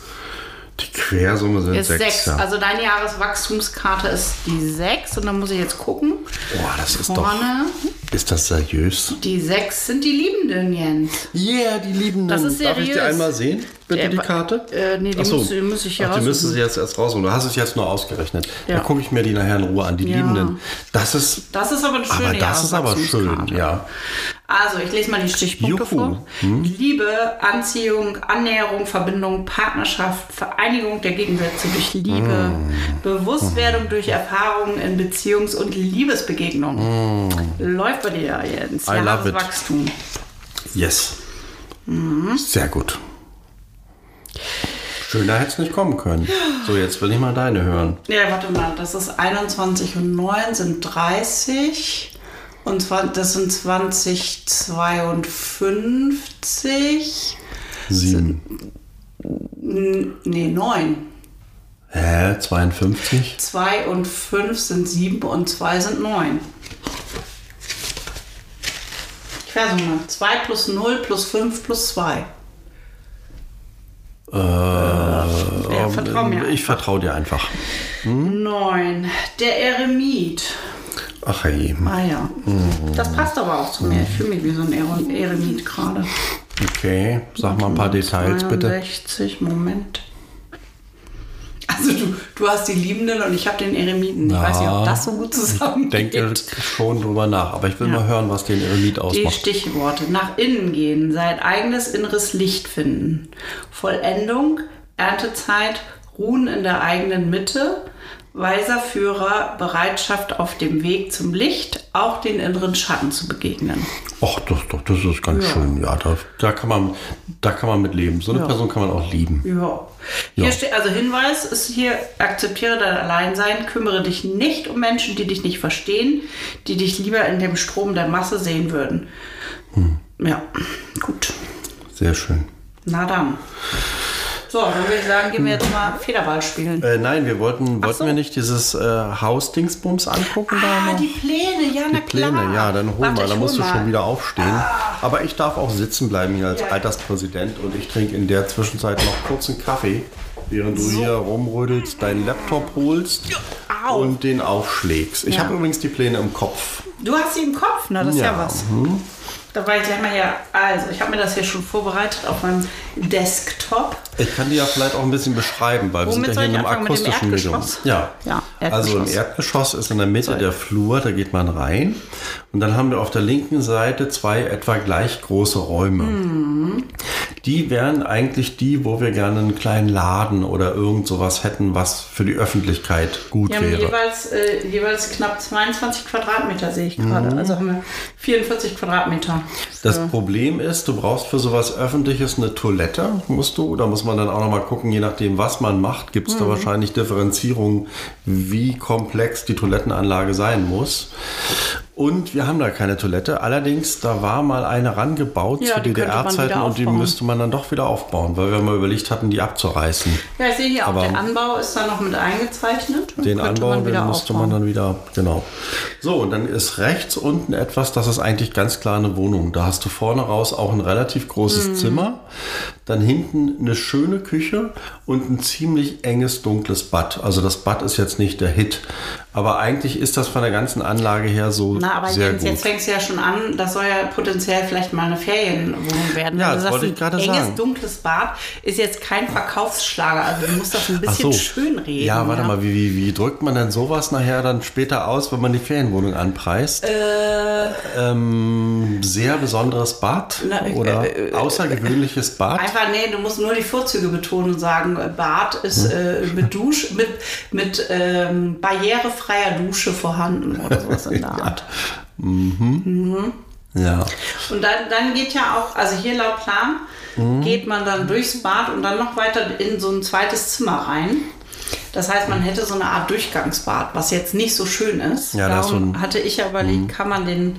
Die Quersumme sind Ist 6. 6. Ja. Also deine Jahreswachstumskarte ist die 6 und dann muss ich jetzt gucken. Boah, das ist doch. Vorne, Ist das seriös? die 6 sind die Liebenden, Jens. Yeah, die Liebenden. Das ist Darf ich die seriös. einmal sehen? Bitte Der- die Karte? Äh, nee, die Ach so. muss, die muss ich hier Ach, die müssen sie jetzt erst rausholen. Du hast es jetzt nur ausgerechnet. Ja. Dann gucke ich mir die nachher in Ruhe an. Die Ja. Liebenden. Das ist. Das ist aber eine schöne Aber das ist aber schön, ja. Also, ich lese mal die Stichpunkte Juhu. Hm? vor. Liebe, Anziehung, Annäherung, Verbindung, Partnerschaft, Vereinigung der Gegensätze durch Liebe, Hm. Bewusstwerdung durch Erfahrungen in Beziehungs- und Liebesbegegnungen. Läuft bei dir, Jens. Hm. I love it. Jahreswachstum. Yes. Mhm. Sehr gut. Schöner hätte es nicht kommen können. So, jetzt will ich mal deine hören. Ja, warte mal, das ist 21 und 9 sind 30. Und zwar, das sind 2052. Sieben. Nee, 9. Hä? 52? 2 und 5 sind 7 und 2 sind 9. Quersumme. 2 plus 0 plus 5 plus 2. Äh, Ja, vertrau mir. Ich vertraue dir einfach. 9. Der Eremit. Ach hey. Ah ja. Das passt aber auch zu mir. Ich fühle mich wie so ein Ere- Eremit gerade. Okay, sag mal ein paar Details bitte. 62, Moment. Also du, du hast die Liebenden und ich habe den Eremiten. Ich weiß nicht, ob das so gut zusammengeht. Denke schon drüber nach, aber ich will mal hören, was den Eremit Die ausmacht. Stichworte. Nach innen gehen, sein eigenes inneres Licht finden. Vollendung, Erntezeit, Ruhen in der eigenen Mitte, weiser Führer, Bereitschaft auf dem Weg zum Licht, auch den inneren Schatten zu begegnen. Ach, das, doch, das ist ganz Ja. schön. Ja, da, da, kann man, da kann man mit leben. So eine Ja. Person kann man auch lieben. Ja. Hier Ja. steht, also Hinweis ist hier, akzeptiere dein Alleinsein, kümmere dich nicht um Menschen, die dich nicht verstehen, die dich lieber in dem Strom der Masse sehen würden. Hm. Ja, gut. Sehr schön. Na dann. So, dann würde ich sagen, gehen wir jetzt mal Federball spielen. Äh, nein, wir wollten, wollten so. wir nicht dieses äh, Hausdingsbums angucken da Ah, noch? die Pläne, ja, na Die Pläne, klar. ja, dann hol Warte, mal, da hol musst du mal. Ah. schon wieder aufstehen. Aber ich darf auch sitzen bleiben hier als Ja. Alterspräsident und ich trinke in der Zwischenzeit noch kurz einen Kaffee, während du hier rumrödelst, deinen Laptop holst auf. und den aufschlägst. Ich Ja. habe übrigens die Pläne im Kopf. Du hast sie im Kopf, na das ist ja, Ja, was. Da war ich gleich mal her. Also, ich habe mir das hier schon vorbereitet auf meinem Desktop. Ich kann die ja vielleicht auch ein bisschen beschreiben, weil Womit wir sind ja hier in einem akustischen Medium. Ja. Ja, also im Erdgeschoss. Ist in der Mitte der Flur, da geht man rein. Und dann haben wir auf der linken Seite zwei etwa gleich große Räume. Mhm. Die wären eigentlich die, wo wir gerne einen kleinen Laden oder irgend sowas hätten, was für die Öffentlichkeit gut Wir haben wäre. jeweils, äh, jeweils knapp 22 Quadratmeter, sehe ich gerade. Also haben wir 44 Quadratmeter. Das Problem ist, du brauchst für sowas Öffentliches eine Toilette, musst du. Da muss man dann auch nochmal gucken, je nachdem, was man macht, gibt es Mhm. da wahrscheinlich Differenzierungen, wie komplex die Toilettenanlage sein muss. Und wir haben da keine Toilette. Allerdings, da war mal eine rangebaut Ja, zu DDR-Zeiten und die müsste man dann doch wieder aufbauen, weil wir mal überlegt hatten, die abzureißen. Ja, ich sehe hier auch, Aber- der Anbau ist da noch mit eingezeichnet. Den Anbau, den musste aufbauen. man dann wieder, genau. So, und dann ist rechts unten etwas, das ist eigentlich ganz klar eine Wohnung. Da hast du vorne raus auch ein relativ großes Mhm. Zimmer, dann hinten eine schöne Küche und ein ziemlich enges, dunkles Bad. Also das Bad ist jetzt nicht der Hit, aber eigentlich ist das von der ganzen Anlage her so Na, aber sehr Jens, gut. jetzt fängst du ja schon an, das soll ja potenziell vielleicht mal eine Ferienwohnung werden. Ja, du das sagst, wollte ich ein gerade enges, sagen. dunkles Bad ist jetzt kein Verkaufsschlager. Also du musst das ein bisschen so. schön reden. Ja, warte mal, wie, wie, wie drückt man denn sowas nachher dann später aus, wenn man die Ferienwohnung anpreist? Äh, Ähm, sehr besonderes Bad Na, äh, oder äh, äh, außergewöhnliches Bad? Einfach, nee, du musst nur die Vorzüge betonen und sagen, äh, Bad ist äh, mit Dusch, mit, mit ähm, barrierefreier Dusche vorhanden oder sowas in der [laughs] Art. Ja. Und dann, dann geht ja auch, also hier laut Plan, Mhm. geht man dann durchs Bad und dann noch weiter in so ein zweites Zimmer rein. Das heißt, man hätte so eine Art Durchgangsbad, was jetzt nicht so schön ist. Ja, da ist Darum Mhm. hatte ich ja überlegt, kann man den,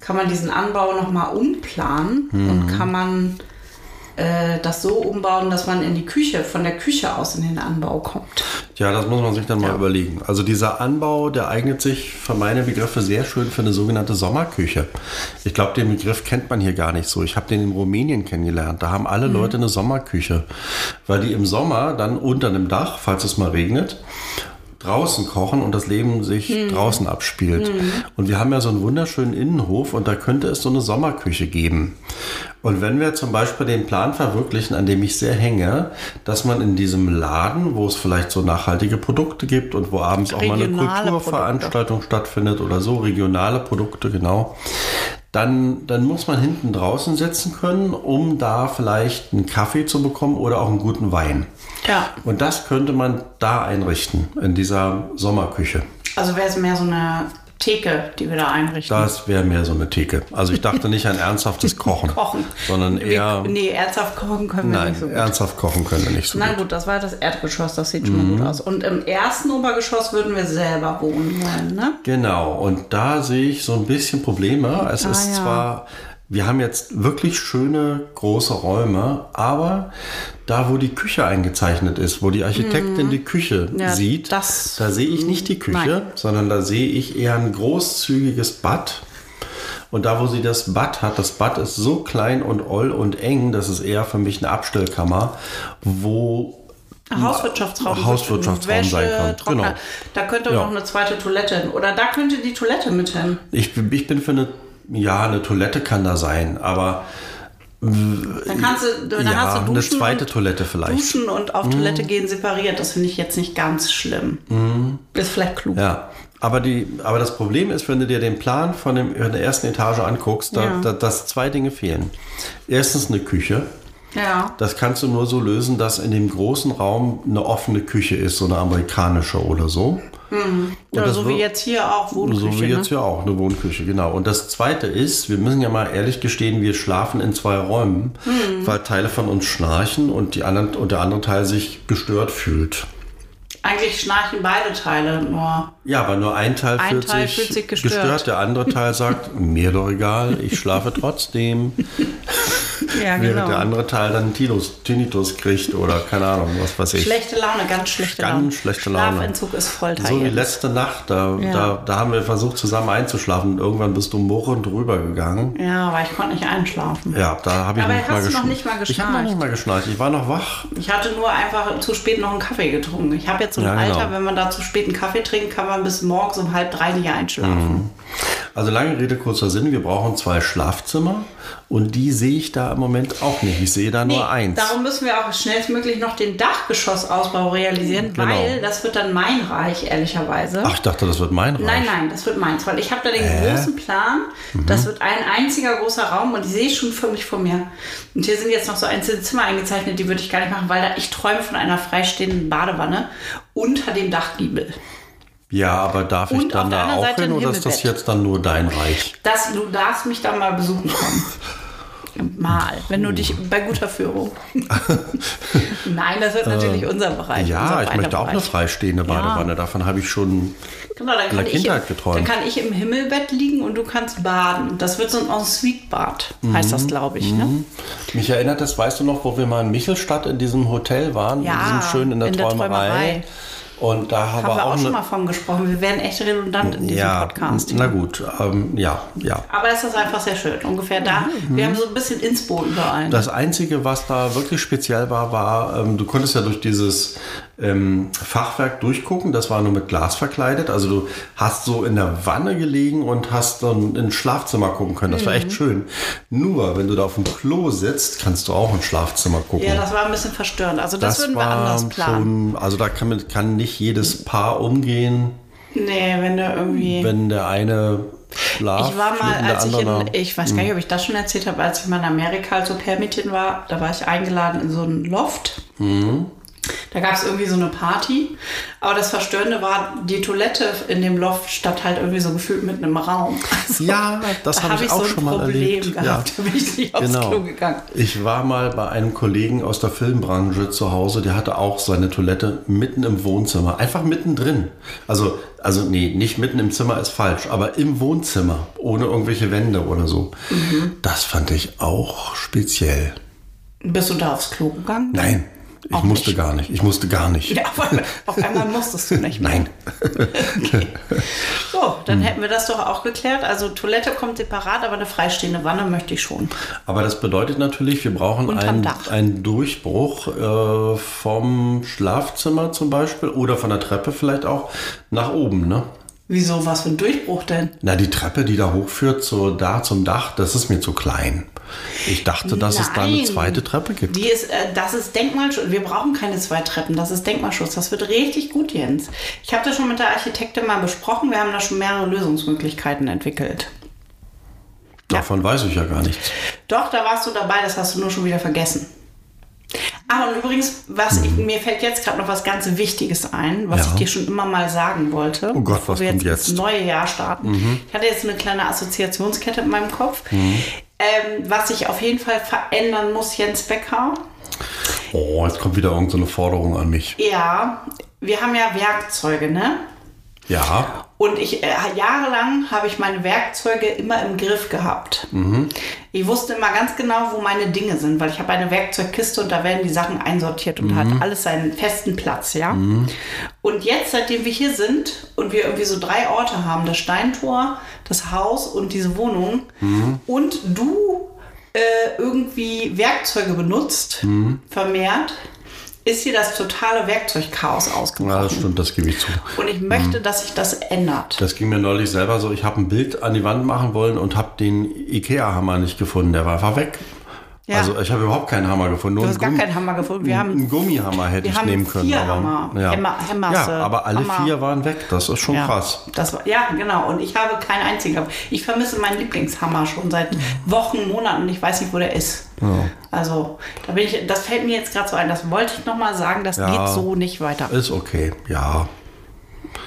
kann man diesen Anbau nochmal umplanen und Mhm. kann man äh, das so umbauen, dass man in die Küche, von der Küche aus in den Anbau kommt. Ja, das muss man sich dann mal Ja. überlegen. Also dieser Anbau, der eignet sich für meine Begriffe sehr schön für eine sogenannte Sommerküche. Ich glaube, den Begriff kennt man hier gar nicht so. Ich habe den in Rumänien kennengelernt. Da haben alle Mhm. Leute eine Sommerküche, weil die im Sommer dann unter einem Dach, falls es mal regnet, draußen kochen und das Leben sich Mhm. draußen abspielt. Und wir haben ja so einen wunderschönen Innenhof und da könnte es so eine Sommerküche geben. Und wenn wir zum Beispiel den Plan verwirklichen, an dem ich sehr hänge, dass man in diesem Laden, wo es vielleicht so nachhaltige Produkte gibt und wo abends auch mal eine Kulturveranstaltung stattfindet oder so, regionale Produkte, genau, dann, dann muss man hinten draußen sitzen können, um da vielleicht einen Kaffee zu bekommen oder auch einen guten Wein. Ja. Und das könnte man da einrichten, in dieser Sommerküche. Also wäre es mehr so eine Theke, die wir da einrichten. Das wäre mehr so eine Theke. Also ich dachte nicht an ernsthaftes [laughs] Kochen, Kochen. sondern eher... wir, nee, ernsthaft kochen können wir Nein, nicht so gut. ernsthaft kochen können wir nicht so Na gut. gut, das war das Erdgeschoss, das sieht schon Mhm. gut aus. Und im ersten Obergeschoss würden wir selber wohnen wollen, ne? Genau, und da sehe ich so ein bisschen Probleme. Es Ah, ist ja. zwar, wir haben jetzt wirklich schöne große Räume, aber da, wo die Küche eingezeichnet ist, wo die Architektin die Küche. Ja, sieht, das- da sehe ich nicht die Küche, Nein. sondern da sehe ich eher ein großzügiges Bad. Und da, wo sie das Bad hat, das Bad ist so klein und oll und eng, das ist eher für mich eine Abstellkammer, wo Hauswirtschaftsraum. Hauswirtschaftsraum Wäsche, sein kann. Trockner. Genau. Da könnte Ja. noch eine zweite Toilette hin. Oder da könnte die Toilette mit hin. Ich, ich bin für eine, ja, eine Toilette kann da sein, aber Dann kannst du, dann ja, hast du eine Duschen zweite und, Toilette vielleicht. Duschen und auf Toilette gehen separiert. Das finde ich jetzt nicht ganz schlimm. Ist vielleicht klug. Ja. Aber, die, aber das Problem ist, wenn du dir den Plan von, dem, von der ersten Etage anguckst, da, Ja. da, dass zwei Dinge fehlen. Erstens eine Küche. Ja. Das kannst du nur so lösen, dass in dem großen Raum eine offene Küche ist, so eine amerikanische oder so. Und Oder so wie jetzt hier auch Wohnküche. So wie jetzt ne? ja auch, eine Wohnküche, genau. Und das Zweite ist, wir müssen ja mal ehrlich gestehen, wir schlafen in zwei Räumen, Hm. weil Teile von uns schnarchen und, die anderen, und der andere Teil sich gestört fühlt. Eigentlich schnarchen beide Teile nur. Ja, aber nur ein Teil, Ein fühlt, Teil sich fühlt sich gestört. gestört. der andere Teil sagt, [laughs] mir doch egal, ich schlafe trotzdem. [laughs] Ja, während genau. der andere Teil dann Tinnitus, Tinnitus kriegt oder keine Ahnung, was weiß ich. Schlechte Laune, ganz schlechte Ganz Laune. schlechte Laune. Schlafentzug ist Folter So wie letzte Nacht, da, Ja. da, da haben wir versucht zusammen einzuschlafen und irgendwann bist du murrend rübergegangen. Ja, aber ich konnte nicht einschlafen. Ja, da habe ich Aber nicht hast mal du noch geschnarcht. nicht mal Ich habe noch geschnarcht? nicht mal geschnarcht. Ich war noch wach. Ich hatte nur einfach zu spät noch einen Kaffee getrunken. Ich habe jetzt so ein Ja, genau. Alter, wenn man da zu spät einen Kaffee trinkt, kann man bis morgens um halb drei nicht einschlafen. Also lange Rede, kurzer Sinn. Wir brauchen zwei Schlafzimmer und die sehe ich da im Moment auch nicht. Ich sehe da nur eins. Darum müssen wir auch schnellstmöglich noch den Dachgeschossausbau realisieren, Genau. weil das wird dann mein Reich, ehrlicherweise. Ach, ich dachte, das wird mein Reich. Nein, nein, das wird meins, weil ich habe da den großen Plan. Mhm. Das wird ein einziger großer Raum und die sehe ich schon für mich vor mir. Und hier sind jetzt noch so einzelne Zimmer eingezeichnet, die würde ich gar nicht machen, weil da ich träume von einer freistehenden Badewanne unter dem Dachgiebel. Ja, aber darf ich Und dann da auch Seite hin oder ist das jetzt dann nur dein Reich? Das, du darfst mich dann mal besuchen kommen. Mal, wenn du dich bei guter Führung. [laughs] Nein, das wird natürlich unser Bereich. Äh, Ja, unser ich möchte auch eine freistehende Badewanne. Davon habe ich schon. Genau, in der Kindheit geträumt. dann kann ich im Himmelbett liegen und du kannst baden. Das wird so ein Ensuite-Bad, heißt Mhm. das, glaube ich. Ne? Mich erinnert das, weißt du noch, wo wir mal in Michelstadt in diesem Hotel waren? Ja, in diesem schön in der in der Träumerei. Träumerei. Und da haben Haben wir auch eine, schon mal von gesprochen. Wir werden echt redundant in diesem ja, Podcast. na gut, ähm, ja, ja. Aber es ist einfach sehr schön. Ungefähr da. Mhm. Wir haben so ein bisschen Inspo überall. Das Einzige, was da wirklich speziell war, war, ähm, du konntest ja durch dieses ähm, Fachwerk durchgucken. Das war nur mit Glas verkleidet. Also du hast so in der Wanne gelegen und hast dann ins Schlafzimmer gucken können. Das war Mhm. echt schön. Nur, wenn du da auf dem Klo sitzt, kannst du auch ins Schlafzimmer gucken. ja, das war ein bisschen verstörend. Also das, würden wir anders planen. schon, also da kann, kann nicht jedes Paar umgehen, Nee, wenn du irgendwie. wenn der eine schlaft. Ich war mal, der als ich in, ich weiß gar nicht, ob ich das schon erzählt habe, als ich mal in Amerika als Au-pair-Mädchen war, da war ich eingeladen in so einen Loft. Da gab es irgendwie so eine Party. Aber das Verstörende war, die Toilette in dem Loft stand halt irgendwie so gefühlt mitten im Raum. Also, Ja, das da habe hab ich auch so schon mal Problem erlebt. gehabt. Ja. [laughs] Da bin ich nicht aufs Genau. Klo gegangen. Ich war mal bei einem Kollegen aus der Filmbranche zu Hause, der hatte auch seine Toilette mitten im Wohnzimmer, einfach mittendrin. Also, also nee, nicht mitten im Zimmer ist falsch, aber im Wohnzimmer, ohne irgendwelche Wände oder so. Mhm. Das fand ich auch speziell. Bist du da aufs Klo gegangen? Nein, ich Auch musste nicht. gar nicht. Ich musste gar nicht. Ja, auf einmal, auf einmal musstest du nicht mehr. Nein. So, dann Hm. hätten wir das doch auch geklärt. Also Toilette kommt separat, aber eine freistehende Wanne möchte ich schon. Aber das bedeutet natürlich, wir brauchen einen, einen Durchbruch äh, vom Schlafzimmer zum Beispiel oder von der Treppe vielleicht auch nach oben, ne? Wieso, was für ein Durchbruch denn? Na, die Treppe, die da hochführt, so da zum Dach, das ist mir zu klein. Ich dachte, dass es da eine Nein. zweite Treppe gibt. Die ist, äh, das ist Denkmalschutz. Wir brauchen keine zwei Treppen. Das ist Denkmalschutz. Das wird richtig gut, Jens. Ich habe das schon mit der Architektin mal besprochen. Wir haben da schon mehrere Lösungsmöglichkeiten entwickelt. Davon weiß ich ja gar nichts. Doch, da warst du dabei. Das hast du nur schon wieder vergessen. Ah, und übrigens, was ich, mir fällt jetzt gerade noch was ganz Wichtiges ein, was Mhm. Ja. ich dir schon immer mal sagen wollte. Oh Gott, was wir kommt jetzt? Mhm. ins neue Jahr starten. Ich hatte jetzt eine kleine Assoziationskette in meinem Kopf. Mhm. Ähm, was ich auf jeden Fall verändern muss, Jens Becker. Oh, jetzt kommt wieder irgendeine so eine Forderung an mich. Ja, wir haben ja Werkzeuge, ne? Ja, Und ich äh, jahrelang habe ich meine Werkzeuge immer im Griff gehabt. Ich wusste immer ganz genau, wo meine Dinge sind, weil ich habe eine Werkzeugkiste und da werden die Sachen einsortiert und hat alles seinen festen Platz, ja. Und jetzt, seitdem wir hier sind und wir irgendwie so drei Orte haben, das Steintor, das Haus und diese Wohnung und du äh, irgendwie Werkzeuge benutzt, vermehrt, ist hier das totale Werkzeugchaos ja, ausgebrochen. das stimmt, das gebe ich zu. Und ich möchte, dass sich das ändert. Das ging mir neulich selber so. Ich habe ein Bild an die Wand machen wollen und habe den Ikea-Hammer nicht gefunden. Der war einfach weg. Ja. Also ich habe überhaupt keinen Hammer gefunden. Nur Du hast gar Gummi- keinen Hammer gefunden. Wir haben, einen Gummihammer hätte ich nehmen können. vier aber, Hammer. Ja. Hämmer- ja, aber alle Hammer. vier waren weg. Das ist schon ja, krass. Das war, ja, genau. Und ich habe keinen einzigen. Ich vermisse meinen Lieblingshammer schon seit Wochen, Monaten. Ich weiß nicht, wo der ist. Also, da bin ich, das fällt mir jetzt gerade so ein. Das wollte ich nochmal sagen. Das Ja. geht so nicht weiter. Ist okay, ja.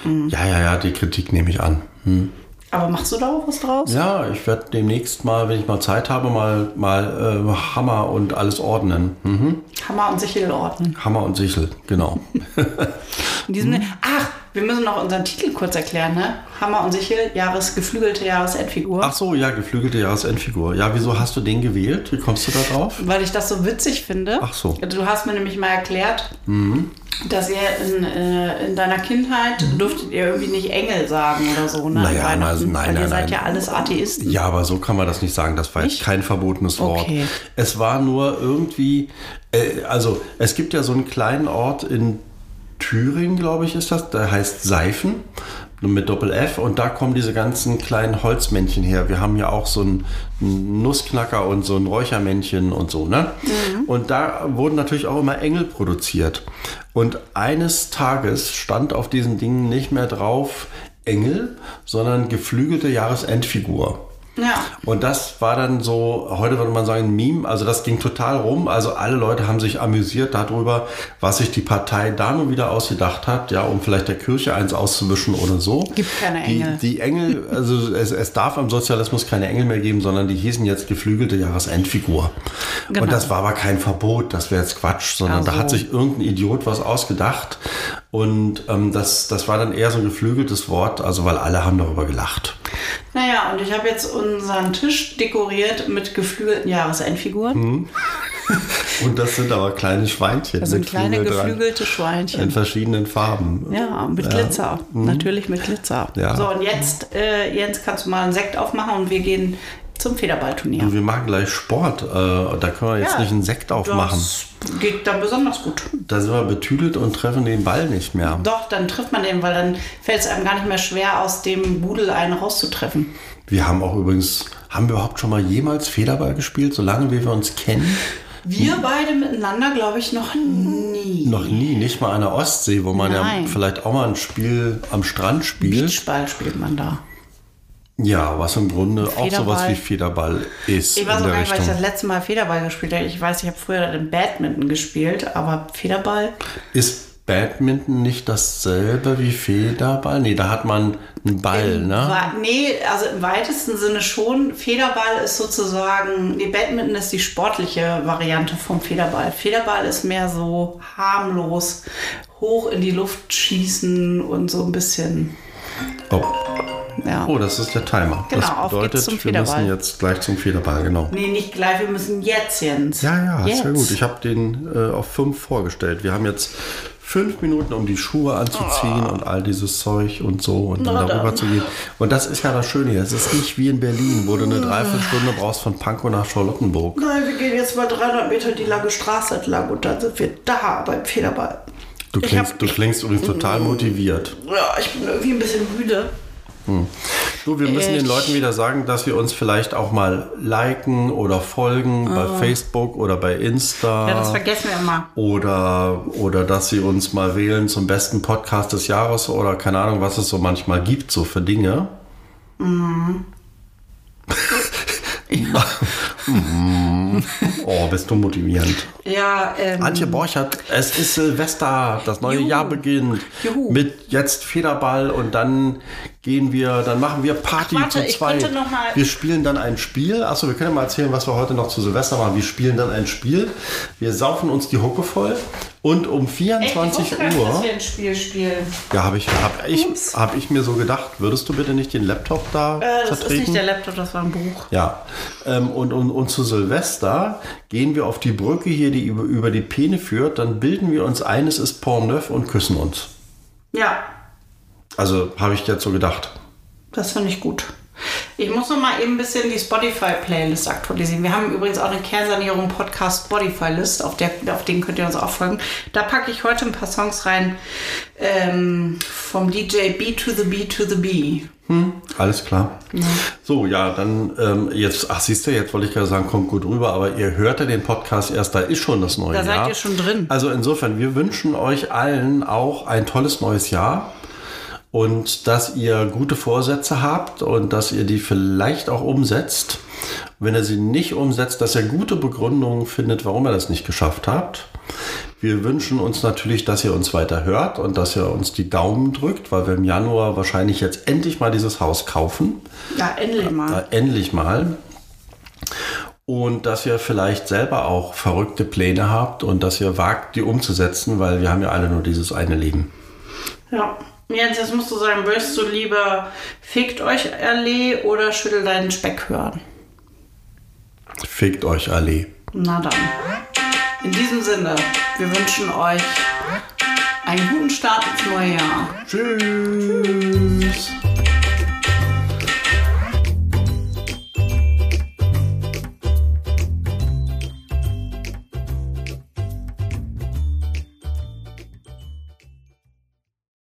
Hm. Ja, ja, ja, die Kritik nehme ich an. Hm. Aber machst du da auch was draus? Ja, ich werde demnächst mal, wenn ich mal Zeit habe, mal, mal äh, Hammer und alles ordnen. Mhm. Hammer und Sichel ordnen. Hammer und Sichel, genau. [laughs] In diesem Mhm. Ach, wir müssen noch unseren Titel kurz erklären, ne? Hammer und Sichel, Jahres, geflügelte Jahresendfigur. Ach so, ja, geflügelte Jahresendfigur. Ja, wieso hast du den gewählt? Wie kommst du da drauf? Weil ich das so witzig finde. Ach so. Mhm. Du hast mir nämlich mal erklärt, dass ihr in, äh, in deiner Kindheit durftet ihr irgendwie nicht Engel sagen oder so, ne? Naja, Weihnachten, also nein, weil ihr nein, seid nein. ja alles Atheisten. Ja, aber so kann man das nicht sagen. Das war jetzt Nicht? kein verbotenes Wort. Okay. Es war nur irgendwie, äh, also es gibt ja so einen kleinen Ort in Thüringen, glaube ich, ist das. Der heißt Seifen mit Doppel F und da kommen diese ganzen kleinen Holzmännchen her. Wir haben ja auch so einen einen Nussknacker und so ein Räuchermännchen und so, ne? Und da wurden natürlich auch immer Engel produziert. Und eines Tages stand auf diesen Dingen nicht mehr drauf Engel, sondern geflügelte Jahresendfigur. Ja. Und das war dann so, heute würde man sagen, ein Meme. Also das ging total rum. Also alle Leute haben sich amüsiert darüber, was sich die Partei da nun wieder ausgedacht hat, ja, um vielleicht der Kirche eins auszuwischen oder so. Gibt keine die, Engel. Die Engel, also es, es darf am Sozialismus keine Engel mehr geben, sondern die hießen jetzt geflügelte Jahresendfigur. Genau. Und das war aber kein Verbot, das wäre jetzt Quatsch, sondern Ach da hat sich irgendein Idiot was ausgedacht. Und ähm, das, das war dann eher so ein geflügeltes Wort, also weil alle haben darüber gelacht. Naja, und ich habe jetzt unseren Tisch dekoriert mit geflügelten Jahresendfiguren. Mhm. [laughs] Und das sind aber kleine Schweinchen. Das sind mit kleine Flügel dran. geflügelte In Schweinchen. verschiedenen Farben. Ja, mit Glitzer. Natürlich mit Glitzer. Ja. So, und jetzt, äh, Jens, kannst du mal einen Sekt aufmachen und wir gehen zum Federballturnier. Und wir machen gleich Sport. Äh, da können wir jetzt Ja, nicht einen Sekt aufmachen. Das geht dann besonders gut. Da sind wir betüdelt und treffen den Ball nicht mehr. Doch, dann trifft man den, weil dann fällt es einem gar nicht mehr schwer, aus dem Budel einen rauszutreffen. Wir haben auch übrigens, haben wir überhaupt schon mal jemals Federball gespielt, solange wir uns kennen? Wir beide miteinander, glaube ich, noch nie. Noch nie, nicht mal an der Ostsee, wo man Nein. ja vielleicht auch mal ein Spiel am Strand spielt. Beachball spielt man da. Ja, was im Grunde auch sowas Federball. wie Federball ist. Ich weiß auch gar nicht, weil ich das letzte Mal Federball gespielt habe. Ich weiß, ich habe früher im Badminton gespielt, aber Federball. Ist Badminton nicht dasselbe wie Federball? Nee, da hat man einen Ball, ne? Wa- Nee, also im weitesten Sinne schon. Federball ist sozusagen, nee, Badminton ist die sportliche Variante vom Federball. Federball ist mehr so harmlos, hoch in die Luft schießen und so ein bisschen, Oh. Ja. oh, das ist der Timer. Genau, das auf bedeutet, geht's zum wir müssen jetzt gleich zum Federball, genau. Nee, nicht gleich, wir müssen jetzt, Jens. Ja, ja, jetzt. sehr gut. Ich habe den äh, auf fünf vorgestellt. Wir haben jetzt fünf Minuten, um die Schuhe anzuziehen und all dieses Zeug und so und dann Na darüber dann. zu gehen. Und das ist ja das Schöne hier. Es ist nicht wie in Berlin, wo du eine Dreiviertelstunde brauchst von Pankow nach Charlottenburg. Nein, wir gehen jetzt mal 300 Meter die lange Straße entlang und dann sind wir da beim Federball. Du klingst, hab- du klingst übrigens total motiviert. Ja, ich bin irgendwie ein bisschen müde. Du, wir müssen den Ich- Leuten wieder sagen, dass wir uns vielleicht auch mal liken oder folgen bei Facebook oder bei Insta. Ah. Ja, das vergessen wir immer. oder, oder dass sie uns mal wählen zum besten Podcast des Jahres oder keine Ahnung, was es so manchmal gibt, so für Dinge. Mhm. [laughs] oh, bist du motivierend. Ja, ähm, Antje Borchert, es ist Silvester, das neue Juhu. Jahr beginnt. Juhu. Mit jetzt Federball und dann gehen wir, dann machen wir Party Ach, warte, zu mal- Wir spielen dann ein Spiel. Achso, wir können ja mal erzählen, was wir heute noch zu Silvester machen. Wir spielen dann ein Spiel. Wir saufen uns die Hucke voll und um 24 Echt, Uhr. dass wir ein Spiel spielen. Ja, habe ich, hab ich, Ups. hab ich mir so gedacht. Würdest du bitte nicht den Laptop da Äh, das ist vertreten? nicht der Laptop, das war ein Buch. Ja, ähm, und, und, und zu Silvester gehen wir auf die Brücke hier, die über, über die Peene führt. Dann bilden wir uns ein, es ist Pont Neuf und küssen uns. Ja, Also habe ich jetzt so gedacht. das finde ich gut. Ich muss noch mal eben ein bisschen die Spotify-Playlist aktualisieren. Wir haben übrigens auch eine Kernsanierung Podcast Spotify-List, auf, der, auf den könnt ihr uns auch folgen. Da packe ich heute ein paar Songs rein ähm, vom DJ B to the B to the B. Alles klar. So, ja, dann ähm, jetzt, ach siehst du, jetzt wollte ich gerade sagen, kommt gut rüber, aber ihr hört ja den Podcast erst, da ist schon das neue Da seid Jahr. ihr schon drin. Also insofern, wir wünschen euch allen auch ein tolles neues Jahr und dass ihr gute Vorsätze habt und dass ihr die vielleicht auch umsetzt. Wenn ihr sie nicht umsetzt, dass ihr gute Begründungen findet, warum ihr das nicht geschafft habt. Wir wünschen uns natürlich, dass ihr uns weiter hört und dass ihr uns die Daumen drückt, weil wir im Januar wahrscheinlich jetzt endlich mal dieses Haus kaufen. Ja, endlich mal. Äh, endlich mal. Und dass ihr vielleicht selber auch verrückte Pläne habt und dass ihr wagt, die umzusetzen, weil wir haben ja alle nur dieses eine Leben. Ja. Jens, jetzt musst du sagen, willst du lieber fickt euch Allee oder schüttel deinen Speck hören? Fickt euch alle. Na dann. In diesem Sinne, wir wünschen euch einen guten Start ins neue Jahr. Tschüss.